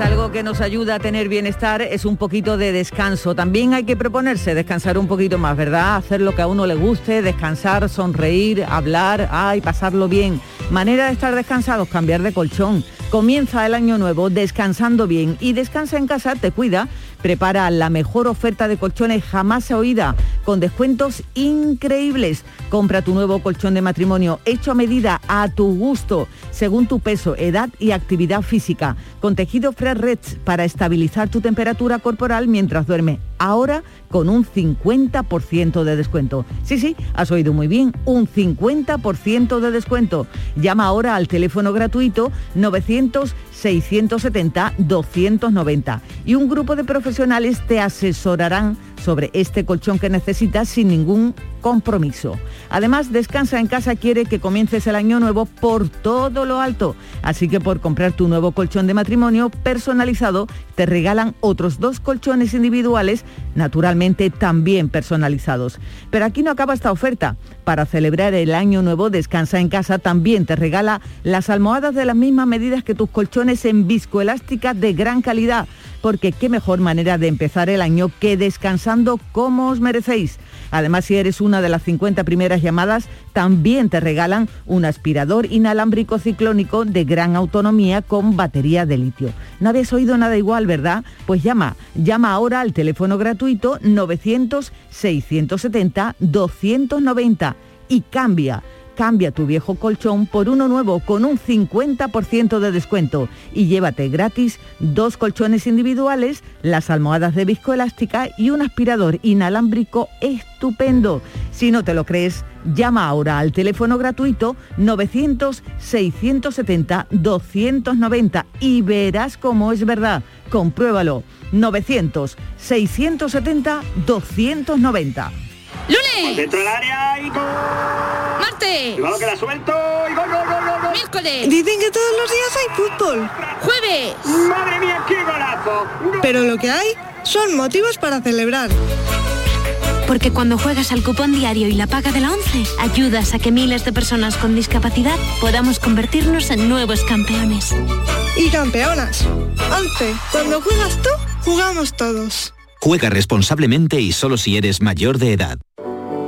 Algo que nos ayuda a tener bienestar es un poquito de descanso. También hay que proponerse descansar un poquito más, ¿verdad? Hacer lo que a uno le guste, descansar, sonreír, hablar, ay, pasarlo bien. Manera de estar descansados, cambiar de colchón. Comienza el año nuevo descansando bien y descansa en casa, te cuida prepara la mejor oferta de colchones jamás oída, con descuentos increíbles. Compra tu nuevo colchón de matrimonio hecho a medida, a tu gusto, según tu peso, edad y actividad física, con tejido Fresh Reds para estabilizar tu temperatura corporal mientras duerme. Ahora con un 50% de descuento. Sí, sí, has oído muy bien, un 50% de descuento. Llama ahora al teléfono gratuito 900 670 290 y un grupo de profesionales te asesorarán sobre este colchón que necesitas sin ningún compromiso. Además, Descansa en casa quiere que comiences el año nuevo por todo lo alto, así que por comprar tu nuevo colchón de matrimonio personalizado te regalan otros dos colchones individuales, naturalmente también personalizados. Pero aquí no acaba esta oferta. Para celebrar el año nuevo, Descansa en casa también te regala las almohadas de las mismas medidas que tus colchones en viscoelástica de gran calidad porque qué mejor manera de empezar el año que descansando como os merecéis. Además, si eres una de las 50 primeras llamadas, también te regalan un aspirador inalámbrico ciclónico de gran autonomía con batería de litio. No habías oído nada igual, ¿verdad? Pues llama, llama ahora al teléfono gratuito 900-670-290 y cambia Cambia tu viejo colchón por uno nuevo con un 50% de descuento y llévate gratis dos colchones individuales, las almohadas de viscoelástica y un aspirador inalámbrico estupendo. Si no te lo crees, llama ahora al teléfono gratuito 900-670-290 y verás cómo es verdad. Compruébalo. 900-670-290. ¡Lunes! Dentro del área y gol. ¡Marte! Cuidado que la suelto y gol, gol, gol, gol, ¡Miércoles! Dicen que todos los días hay fútbol. ¡Jueves! ¡Madre mía, qué golazo! Pero lo que hay son motivos para celebrar. Porque cuando juegas al cupón diario y la paga de la 11, ayudas a que miles de personas con discapacidad podamos convertirnos en nuevos campeones. Y campeonas. 11. Cuando juegas tú, jugamos todos. Juega responsablemente y solo si eres mayor de edad.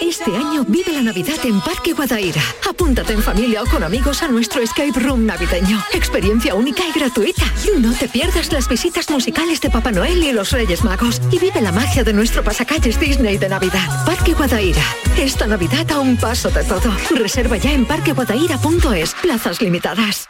Este año vive la Navidad en Parque Guadaira. Apúntate en familia o con amigos a nuestro escape room navideño. Experiencia única y gratuita. No te pierdas las visitas musicales de Papá Noel y los Reyes Magos. Y vive la magia de nuestro pasacalles Disney de Navidad. Parque Guadaira. Esta Navidad a un paso de todo. Reserva ya en parqueguadaira.es. Plazas limitadas.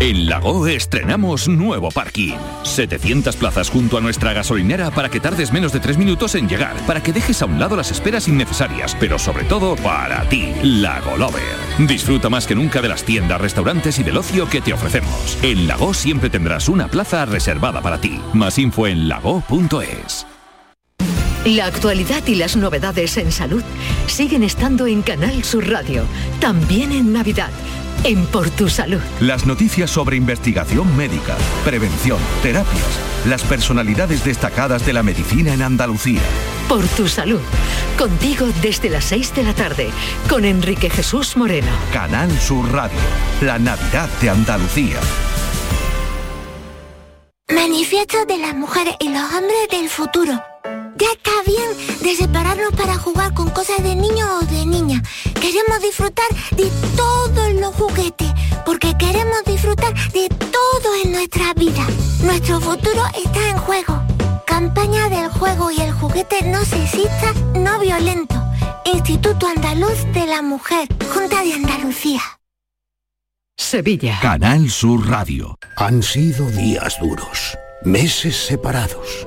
En Lago estrenamos nuevo parking. 700 plazas junto a nuestra gasolinera para que tardes menos de 3 minutos en llegar, para que dejes a un lado las esperas innecesarias, pero sobre todo para ti, Lago Lover. Disfruta más que nunca de las tiendas, restaurantes y del ocio que te ofrecemos. En Lago siempre tendrás una plaza reservada para ti. Más info en lago.es. La actualidad y las novedades en salud siguen estando en Canal Sur Radio, también en Navidad en Por Tu Salud. Las noticias sobre investigación médica, prevención, terapias, las personalidades destacadas de la medicina en Andalucía. Por Tu Salud. Contigo desde las 6 de la tarde, con Enrique Jesús Moreno. Canal Sur Radio, la Navidad de Andalucía. Manifiesto de las mujeres y los hombres del futuro. Ya está bien de separarnos para jugar con cosas de niño o de niña. Queremos disfrutar de todos los juguetes, porque queremos disfrutar de todo en nuestra vida. Nuestro futuro está en juego. Campaña del juego y el juguete no sexista, no violento. Instituto Andaluz de la Mujer, Junta de Andalucía. Sevilla. Canal Sur Radio. Han sido días duros, meses separados,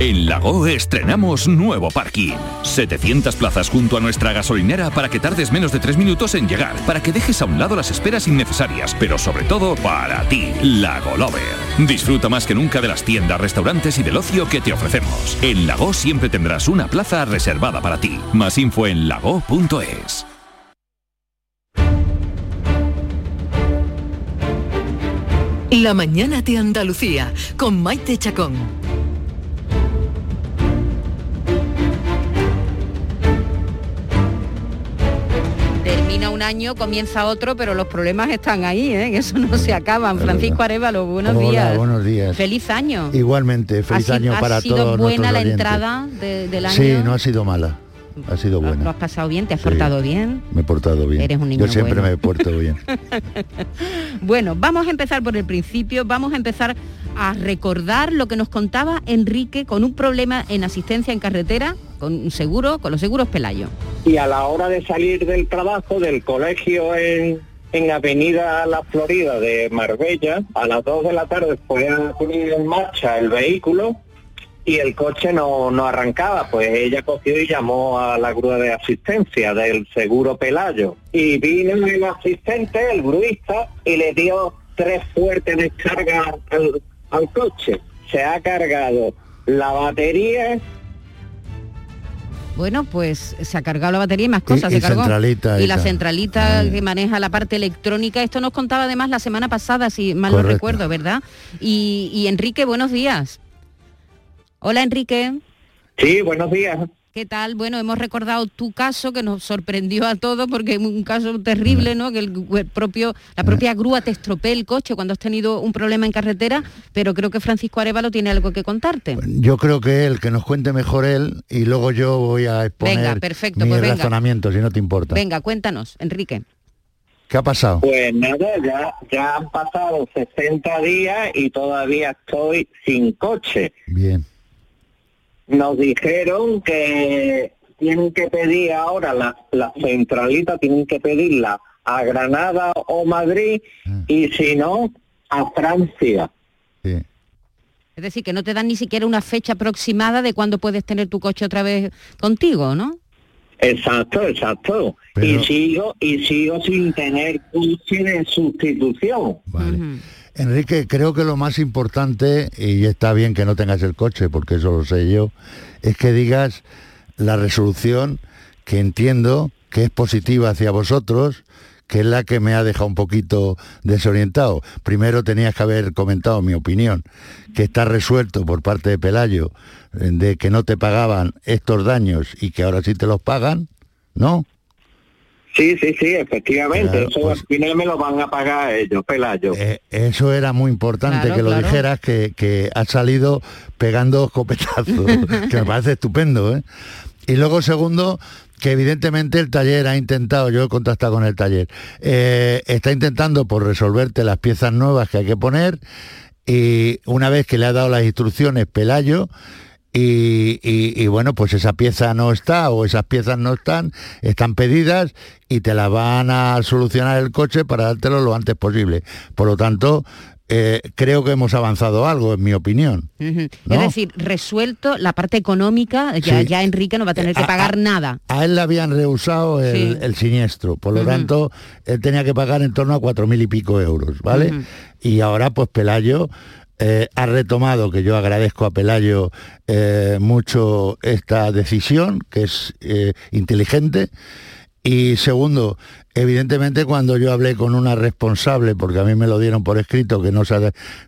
En Lago estrenamos nuevo parking. 700 plazas junto a nuestra gasolinera para que tardes menos de 3 minutos en llegar, para que dejes a un lado las esperas innecesarias, pero sobre todo para ti, Lago Lover. Disfruta más que nunca de las tiendas, restaurantes y del ocio que te ofrecemos. En Lago siempre tendrás una plaza reservada para ti. Más info en lago.es. La mañana de Andalucía con Maite Chacón. Año, comienza otro, pero los problemas están ahí, ¿eh? eso no se acaban. Francisco Arevalo, buenos Hola, días. buenos días. Feliz año. Igualmente, feliz ¿Ha, si- año ha para sido todos buena la entrada de- del año? Sí, no ha sido mala. Ha sido ¿Lo buena. has pasado bien? ¿Te has Sí. portado bien? Me he portado bien. Eres un niño Yo siempre bueno. me he puesto bien. Bueno, vamos a empezar por el principio, vamos a empezar a recordar lo que nos contaba Enrique con un problema en asistencia en carretera, con un seguro, con los seguros Pelayo. Y a la hora de salir del trabajo, del colegio en, en Avenida La Florida de Marbella, a las 2 de la tarde fue a poner en marcha el vehículo y el coche no, no arrancaba, pues ella cogió y llamó a la grúa de asistencia del seguro Pelayo. Y vino el asistente, el gruista, y le dio tres fuertes descargas al, al coche. Se ha cargado la batería, Bueno, pues se ha cargado la batería y más cosas y se cargó. centralita y y la centralita que maneja la parte electrónica. Esto nos contaba además la semana pasada, si mal no Correcto. recuerdo, ¿verdad? Y, y Enrique, buenos días. Hola Enrique. Sí, buenos días. ¿Qué tal? Bueno, hemos recordado tu caso que nos sorprendió a todos porque es un caso terrible, ¿no? Que el, el propio, la propia grúa te estropee el coche cuando has tenido un problema en carretera, pero creo que Francisco Arevalo tiene algo que contarte. Yo creo que él, que nos cuente mejor él, y luego yo voy a exponer Venga, perfecto, mi pues venga. razonamiento, si no te importa. Venga, cuéntanos, Enrique. ¿Qué ha pasado? Pues nada, ya, ya han pasado 60 días y todavía estoy sin coche. Bien. Nos dijeron que tienen que pedir ahora la, la centralita, tienen que pedirla a Granada o Madrid y si no, a Francia. Es decir, que no te dan ni siquiera una fecha aproximada de cuándo puedes tener tu coche otra vez contigo, ¿no? Exacto, exacto. Y sigo y sigo sin tener coche de sustitución. Enrique, creo que lo más importante, y está bien que no tengas el coche, porque eso lo sé yo, es que digas la resolución que entiendo que es positiva hacia vosotros, que es la que me ha dejado un poquito desorientado. Primero tenías que haber comentado mi opinión, que está resuelto por parte de Pelayo eh, de que no te pagaban estos daños y que ahora sí te los pagan, ¿no? Sí, sí, sí, efectivamente. Claro, Eso pues- al final me lo van a pagar ellos, Pelayo. Eh, Eso era muy importante Claro, que lo claro. dijeras, que, que has salido pegando escopetazos, que me parece estupendo. ¿eh? Y luego, segundo, que evidentemente el taller ha intentado, yo he contactado con el taller, eh, está intentando por resolverte las piezas nuevas que hay que poner y una vez que le ha dado las instrucciones Pelayo, y, y- y bueno, pues esa pieza no está o esas piezas no están, están pedidas y te las van a solucionar el coche para dártelo lo antes posible. Por lo tanto, eh, creo que hemos avanzado algo, en mi opinión. Es decir, resuelto la parte económica, ya, Sí. ya Enrique no va a tener que A- pagar nada. A él le habían rehusado el, Sí. el siniestro, por lo tanto, él tenía que pagar en torno a cuatro mil y pico euros, ¿vale? Y ahora, pues Pelayo eh, ha retomado, que yo agradezco a Pelayo eh, mucho esta decisión, que es eh, inteligente, Y segundo, evidentemente cuando yo hablé con una responsable, porque a mí me lo dieron por escrito que no,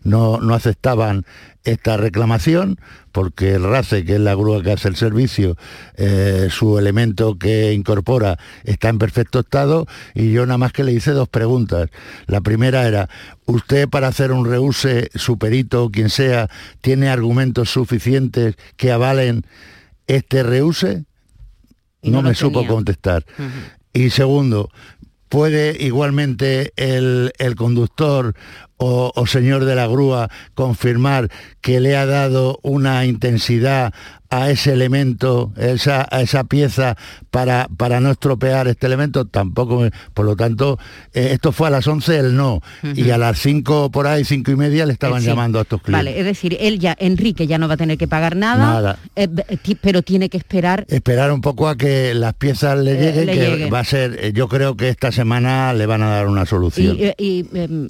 no, no aceptaban esta reclamación, porque el RACE, que es la grúa que hace el servicio, eh, su elemento que incorpora está en perfecto estado, y yo nada más que le hice dos preguntas. La primera era, ¿usted para hacer un reuse, su perito o quien sea, tiene argumentos suficientes que avalen este reuse? Y no, no me supo contestar. Y segundo, ¿puede igualmente el, el conductor o, o señor de la grúa confirmar que le ha dado una intensidad a ese elemento, esa, a esa pieza para, para no estropear este elemento? Tampoco, me- por lo tanto, eh, esto fue a las 11 el no, y a las 5 por ahí, 5 y media le estaban Sí. llamando a estos clientes. Vale, es decir, él ya, Enrique ya no va a tener que pagar nada, Nada. eh, pero tiene que esperar esperar un poco a que las piezas le Eh, lleguen, le que lleguen. va a ser, eh, yo creo que esta semana le van a dar una solución. Y, eh, y, em,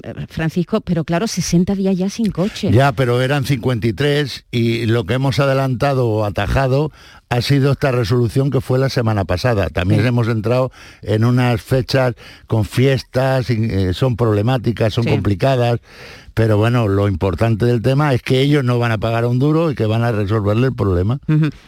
Pero claro, 60 días ya sin coche. Ya, pero eran 53 y lo que hemos adelantado o atajado ha sido esta resolución que fue la semana pasada. También Sí. hemos entrado en unas fechas con fiestas, eh, son problemáticas, son Sí. complicadas, pero bueno, lo importante del tema es que ellos no van a pagar un duro y que van a resolverle el problema.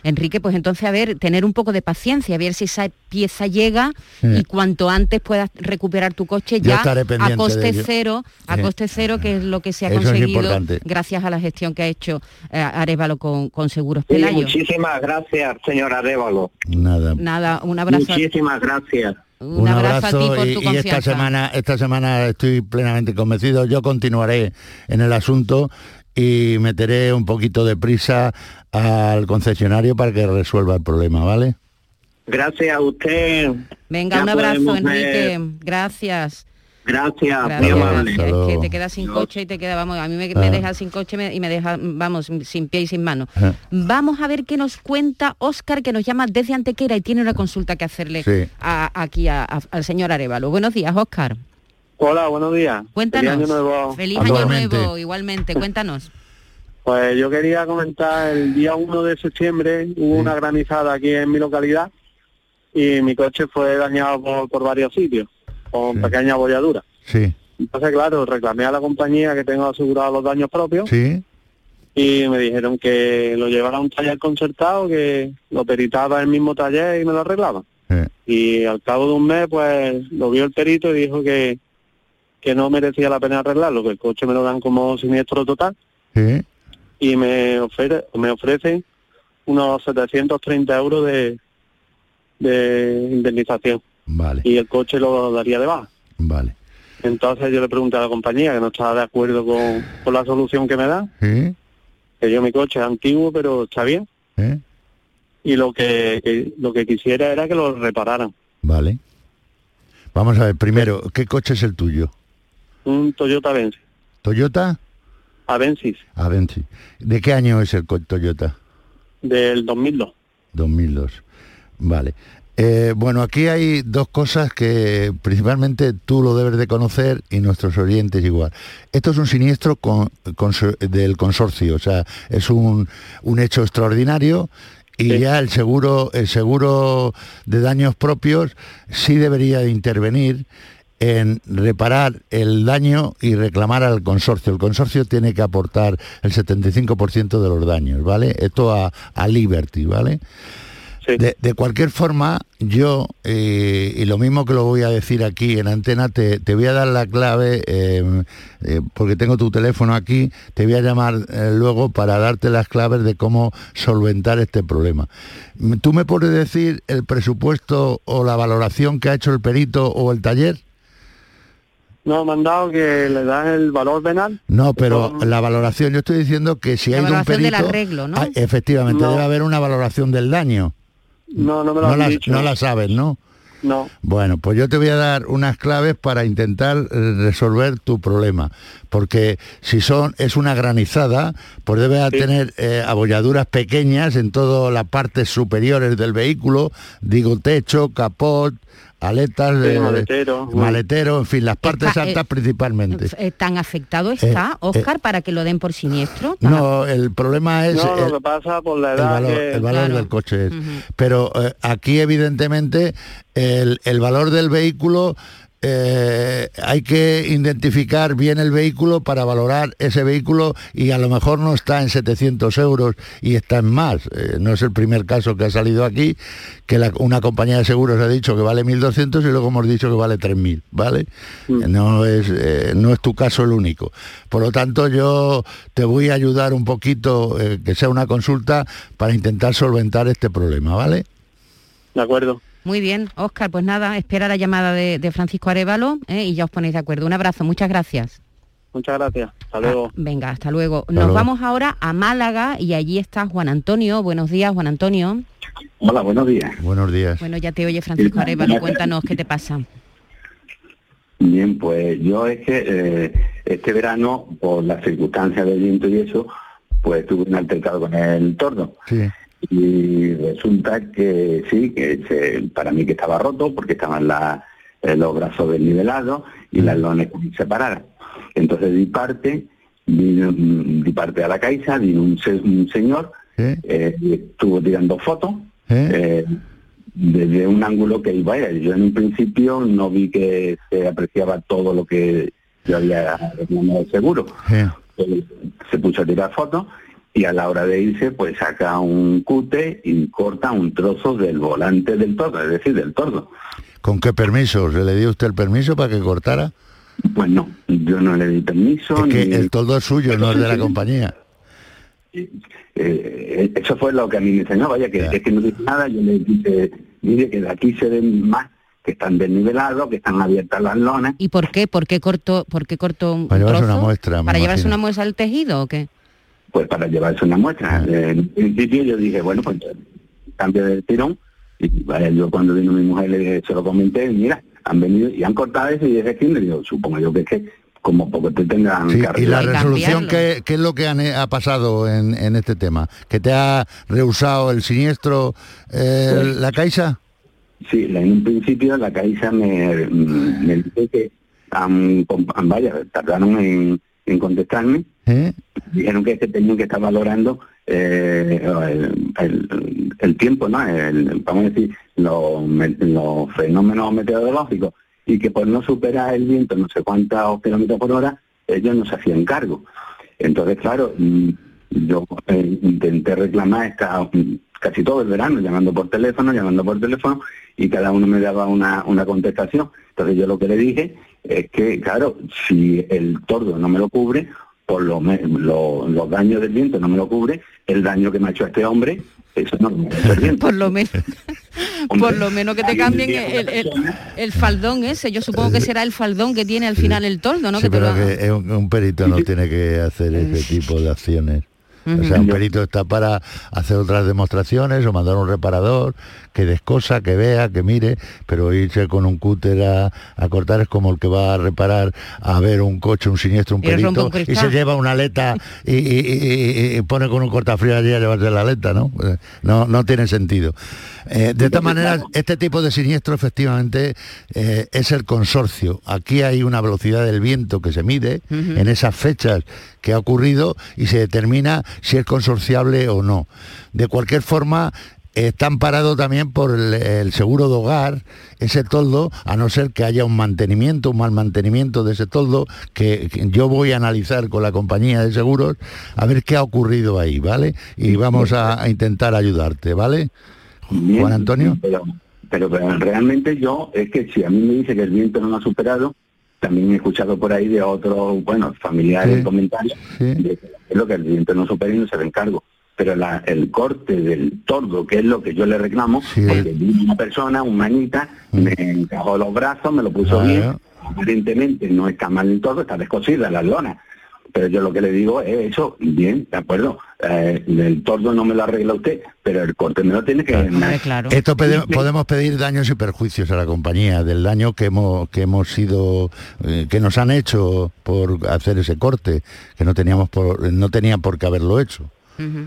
Enrique, pues entonces, a ver, tener un poco de paciencia, a ver si esa pieza llega Sí. y cuanto antes puedas recuperar tu coche ya a coste cero, a Sí. coste cero, que es lo que se ha Eso es conseguido importante. gracias a la gestión que ha hecho eh, Arevalo con, con Seguros Sí, Pelayo. muchísimas gracias, señora Arevalo. Nada. Nada, un abrazo. Muchísimas gracias. Un, abrazo, a ti por y, tu y esta semana esta semana estoy plenamente convencido yo continuaré en el asunto y meteré un poquito de prisa al concesionario para que resuelva el problema vale Gracias a usted. Venga, Ya un abrazo, Enrique. ver- Gracias. Gracias, muy Gracias, amable. gracias. Es que te quedas sin coche y te queda, vamos, a mí me, me Ah. deja sin coche me- y me deja, vamos, sin pie y sin mano. Ah. Vamos a ver qué nos cuenta Óscar, que nos llama desde Antequera y tiene una consulta que hacerle Sí. a- aquí a- a- al señor Arevalo. Buenos días, Óscar. Hola, buenos días. Cuéntanos. Feliz año nuevo. Feliz año nuevo, igualmente. Cuéntanos. Pues yo quería comentar, el día 1 de septiembre hubo una granizada aquí en mi localidad y mi coche fue dañado por, por varios sitios, con pequeñas abolladuras. sí. Entonces, claro, reclamé a la compañía que tengo asegurado los daños propios sí. y me dijeron que lo llevara a un taller concertado, que lo peritaba el mismo taller y me lo arreglaba. Y al cabo de un mes, pues lo vio el perito y dijo que, que no merecía la pena arreglarlo, que el coche me lo dan como siniestro total. Sí. Y me, ofre- me ofrecen unos 730 euros de, de indemnización vale y el coche lo daría de baja. vale Entonces yo le pregunté a la compañía que no estaba de acuerdo con, con la solución que me dan, sí que yo mi coche es antiguo pero está bien ¿Eh? y lo que, que- lo que quisiera era que lo repararan. vale vamos a ver primero qué coche es el tuyo Un Toyota Avensis. Toyota Avensis Avensis de qué año es el Toyota del 2002. 2002. Vale. Eh, bueno, aquí hay dos cosas que principalmente tú lo debes de conocer y nuestros oyentes igual. Esto es un siniestro con- del consorcio, o sea, es un, un hecho extraordinario y ya el seguro, el seguro de daños propios sí debería de intervenir en reparar el daño y reclamar al consorcio. El consorcio tiene que aportar el 75% de los daños, ¿vale? Esto a, a Liberty, ¿vale? De, de cualquier forma, yo, eh, y lo mismo que lo voy a decir aquí en antena, te, te voy a dar la clave, eh, eh, porque tengo tu teléfono aquí, te voy a llamar eh, luego para darte las claves de cómo solventar este problema. ¿Tú me puedes decir el presupuesto o la valoración que ha hecho el perito o el taller? No, me han dado que le dan el valor venal. No, pero la valoración, yo estoy diciendo que si La hay un valoración perito... del arreglo, ¿no? Ah, efectivamente, No. debe haber una valoración del daño. No, no me lo no han la, dicho. no la sabes, ¿no? No. Bueno, pues yo te voy a dar unas claves para intentar eh, resolver tu problema, porque si son es una granizada, pues debe tener eh, abolladuras pequeñas en todas las partes superiores del vehículo, digo techo, capot, aletas, Sí, eh, maletero. maletero, en fin, las partes Está, eh, altas principalmente. Eh, ¿Tan afectado está, Eh, Oscar, para que lo den por siniestro? ¿Tan No, el problema es No, el, lo que pasa por la el edad valor, que... el valor del coche. es. Pero eh, aquí evidentemente el, el valor del vehículo eh, hay que identificar bien el vehículo para valorar ese vehículo y a lo mejor no está en 700 euros y está en más. Eh, no es el primer caso que ha salido aquí, que la- una compañía de seguros ha dicho que vale 1.200 y luego hemos dicho que vale 3.000, ¿vale? No, es, eh, no es tu caso el único. Por lo tanto, yo te voy a ayudar un poquito, que sea una consulta, para intentar solventar este problema, ¿vale? De acuerdo. Muy bien, Oscar, pues nada, espera la llamada de, de Francisco Arevalo ¿eh? y ya os ponéis de acuerdo. Un abrazo, muchas gracias. Muchas gracias. Hasta luego. Venga, hasta luego. Nos luego. vamos ahora a Málaga y allí está Juan Antonio. Buenos días, Juan Antonio. Hola, buenos días. Buenos días. Bueno, ya te oye Francisco Arevalo, cuéntanos qué te pasa. Bien, pues yo es que eh, este verano, por las circunstancias del viento y eso, pues tuve un altercado con el tordo. Sí. Y resulta que sí, que se- para mí que estaba roto porque estaban la- eh, los brazos desnivelados y las lones separadas. Entonces di parte, vino, mm, di parte a la caixa, vino un, se- un señor, eh, estuvo tirando fotos, eh, desde un ángulo que vaya, yo en un principio no vi que se apreciaba todo lo que yo había reclamado seguro. Eh, Se puso a tirar fotos y a la hora de irse pues saca un cute y corta un trozo del volante del tordo, es decir, del tordo. ¿Con qué permiso? ¿Se le dio usted el permiso para que cortara? Pues no, yo no le di permiso. Es que ni- el toldo es suyo, no es de la compañía. Eh, eso fue lo que a mí me enseñó, vaya, que es que no dice nada, yo le dije, mire que de aquí se ven más, que están desnivelados, que están abiertas las lonas. ¿Y por qué? ¿Por qué cortó, por qué cortó un Para llevarse trozo? una muestra, ¿Para llevarse una muestra al tejido o qué? Pues para llevarse una muestra. Eh, En principio yo dije, bueno, pues cambio de tirón. Y vaya, yo cuando vino mi mujer le se lo comenté, mira, han venido y han cortado eso y aquí le digo, supongo yo que es que como poco te tengan Sí, y la resolución, ¿qué, qué es lo que han- ha pasado en, en este tema? ¿Que te ha rehusado el siniestro eh, Pues- la Caixa? Sí, en un principio la Caixa me, mm, me dice que han- vaya, tardaron en, en contestarme. ¿Eh? Dijeron que, es que tenían que estar valorando eh, el, el- el tiempo, ¿no? El- vamos a decir, los, los fenómenos meteorológicos y que por no superar el viento no sé cuántos kilómetros por hora, ellos no se hacían cargo. Entonces, claro, mm, yo eh, intenté reclamar esta, casi todo el verano, llamando por teléfono, llamando por teléfono, y cada uno me daba una, una contestación. Entonces yo lo que le dije es que, claro, si el tordo no me lo cubre, por lo me- lo- los daños del viento no me lo cubre, el daño que me ha hecho este hombre, eso no me lo. Por lo menos, por lo menos que te cambien el, el- el faldón ese. Yo supongo que será el faldón que tiene al final el toldo, ¿no? Sí, que te lo- que un, un perito no tiene que hacer ese tipo de acciones. O sea, un perito está para hacer otras demostraciones o mandar a un reparador que descosa, que vea, que mire, pero irse con un cúter a, a cortar es como el que va a reparar a ver un coche, un siniestro, un perito, un y se lleva una aleta y, y- y- y- y pone con un cortafrío allí a llevarse la aleta, ¿no? Eh, No, no tiene sentido. Eh, de esta manera, este tipo de siniestro efectivamente eh, es el consorcio. Aquí hay una velocidad del viento que se mide en esas fechas que ha ocurrido y se determina si es consorciable o no. De cualquier forma, está amparado también por el, el seguro de hogar, ese toldo, a no ser que haya un mantenimiento, un mal mantenimiento de ese toldo, que, que yo voy a analizar con la compañía de seguros a ver qué ha ocurrido ahí, ¿vale? Y vamos a, a intentar ayudarte, ¿vale? Bien, Juan Antonio. Pero, pero, pero realmente yo, es que si a mí me dice que el viento no lo ha superado, también he escuchado por ahí de otros, bueno, familiares Sí, comentarios, de que es lo que el viento no supera y no se ve encargo. Pero la- el corte del tordo, que es lo que yo le reclamo, porque vino una persona, un manita, me encajó los brazos, me lo puso Mm. Bien, aparentemente no está mal del todo, está descosida la lona. Pero yo lo que le digo es eso, bien, de acuerdo, eh, el tordo no me lo arregla usted, pero el corte me lo tiene que... Esto pede- podemos pedir daños y perjuicios a la compañía del daño que hemos que hemos sido eh, que nos han hecho por hacer ese corte que no teníamos por no tenían por qué haberlo hecho.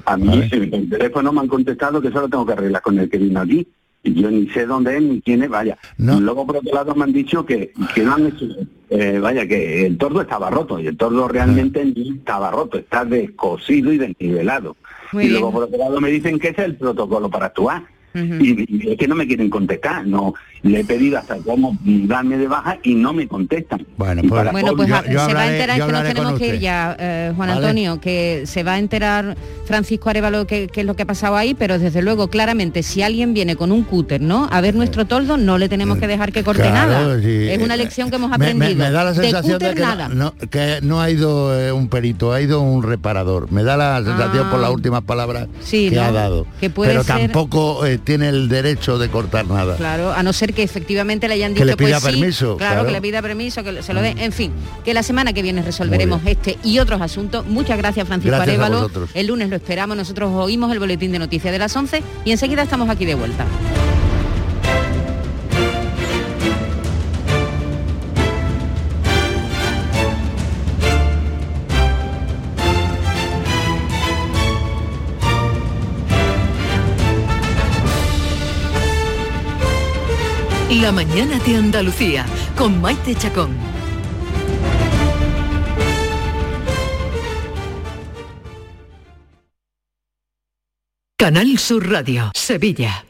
A mí en el teléfono me han contestado que solo tengo que arreglar con el que vino aquí, yo ni sé dónde es ni quién es, vaya. Luego por otro lado me han dicho que, que no han hecho, eh, vaya, que el tordo estaba roto y el tordo realmente no estaba roto, está descosido y desnivelado. y luego por otro lado me dicen que ese es el protocolo para actuar y, es que no me quieren contestar. No, le he pedido hasta cómo darme de baja y no me contestan. Bueno, pues, bueno, pues se va a enterar que nos tenemos que ir ya, eh, Juan Antonio, que se va a enterar Francisco Arevalo qué es lo que ha pasado ahí, pero desde luego, claramente, si alguien viene con un cúter, ¿no? A ver nuestro toldo, no le tenemos que dejar que corte nada. Es una lección que hemos aprendido. Me, da la sensación de, que, no, ha ido eh, un perito, ha ido un reparador. Me da la sensación por las ah. últimas palabras que ha dado. Que puede pero tampoco eh, tiene el derecho de cortar nada. Claro, a no ser que efectivamente le hayan dicho que le pida pues permiso. claro, que le pida permiso, que se lo dé. En fin, que la semana que viene resolveremos este y otros asuntos. Muchas gracias, Francisco Arevalo. El lunes lo esperamos. Nosotros oímos el boletín de noticias de las 11 y enseguida estamos aquí de vuelta. La mañana de Andalucía con Maite Chacón. Canal Sur Radio, Sevilla.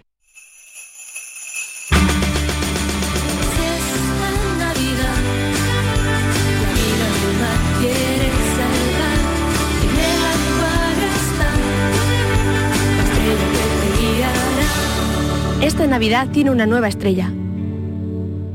Esta Navidad tiene una nueva estrella.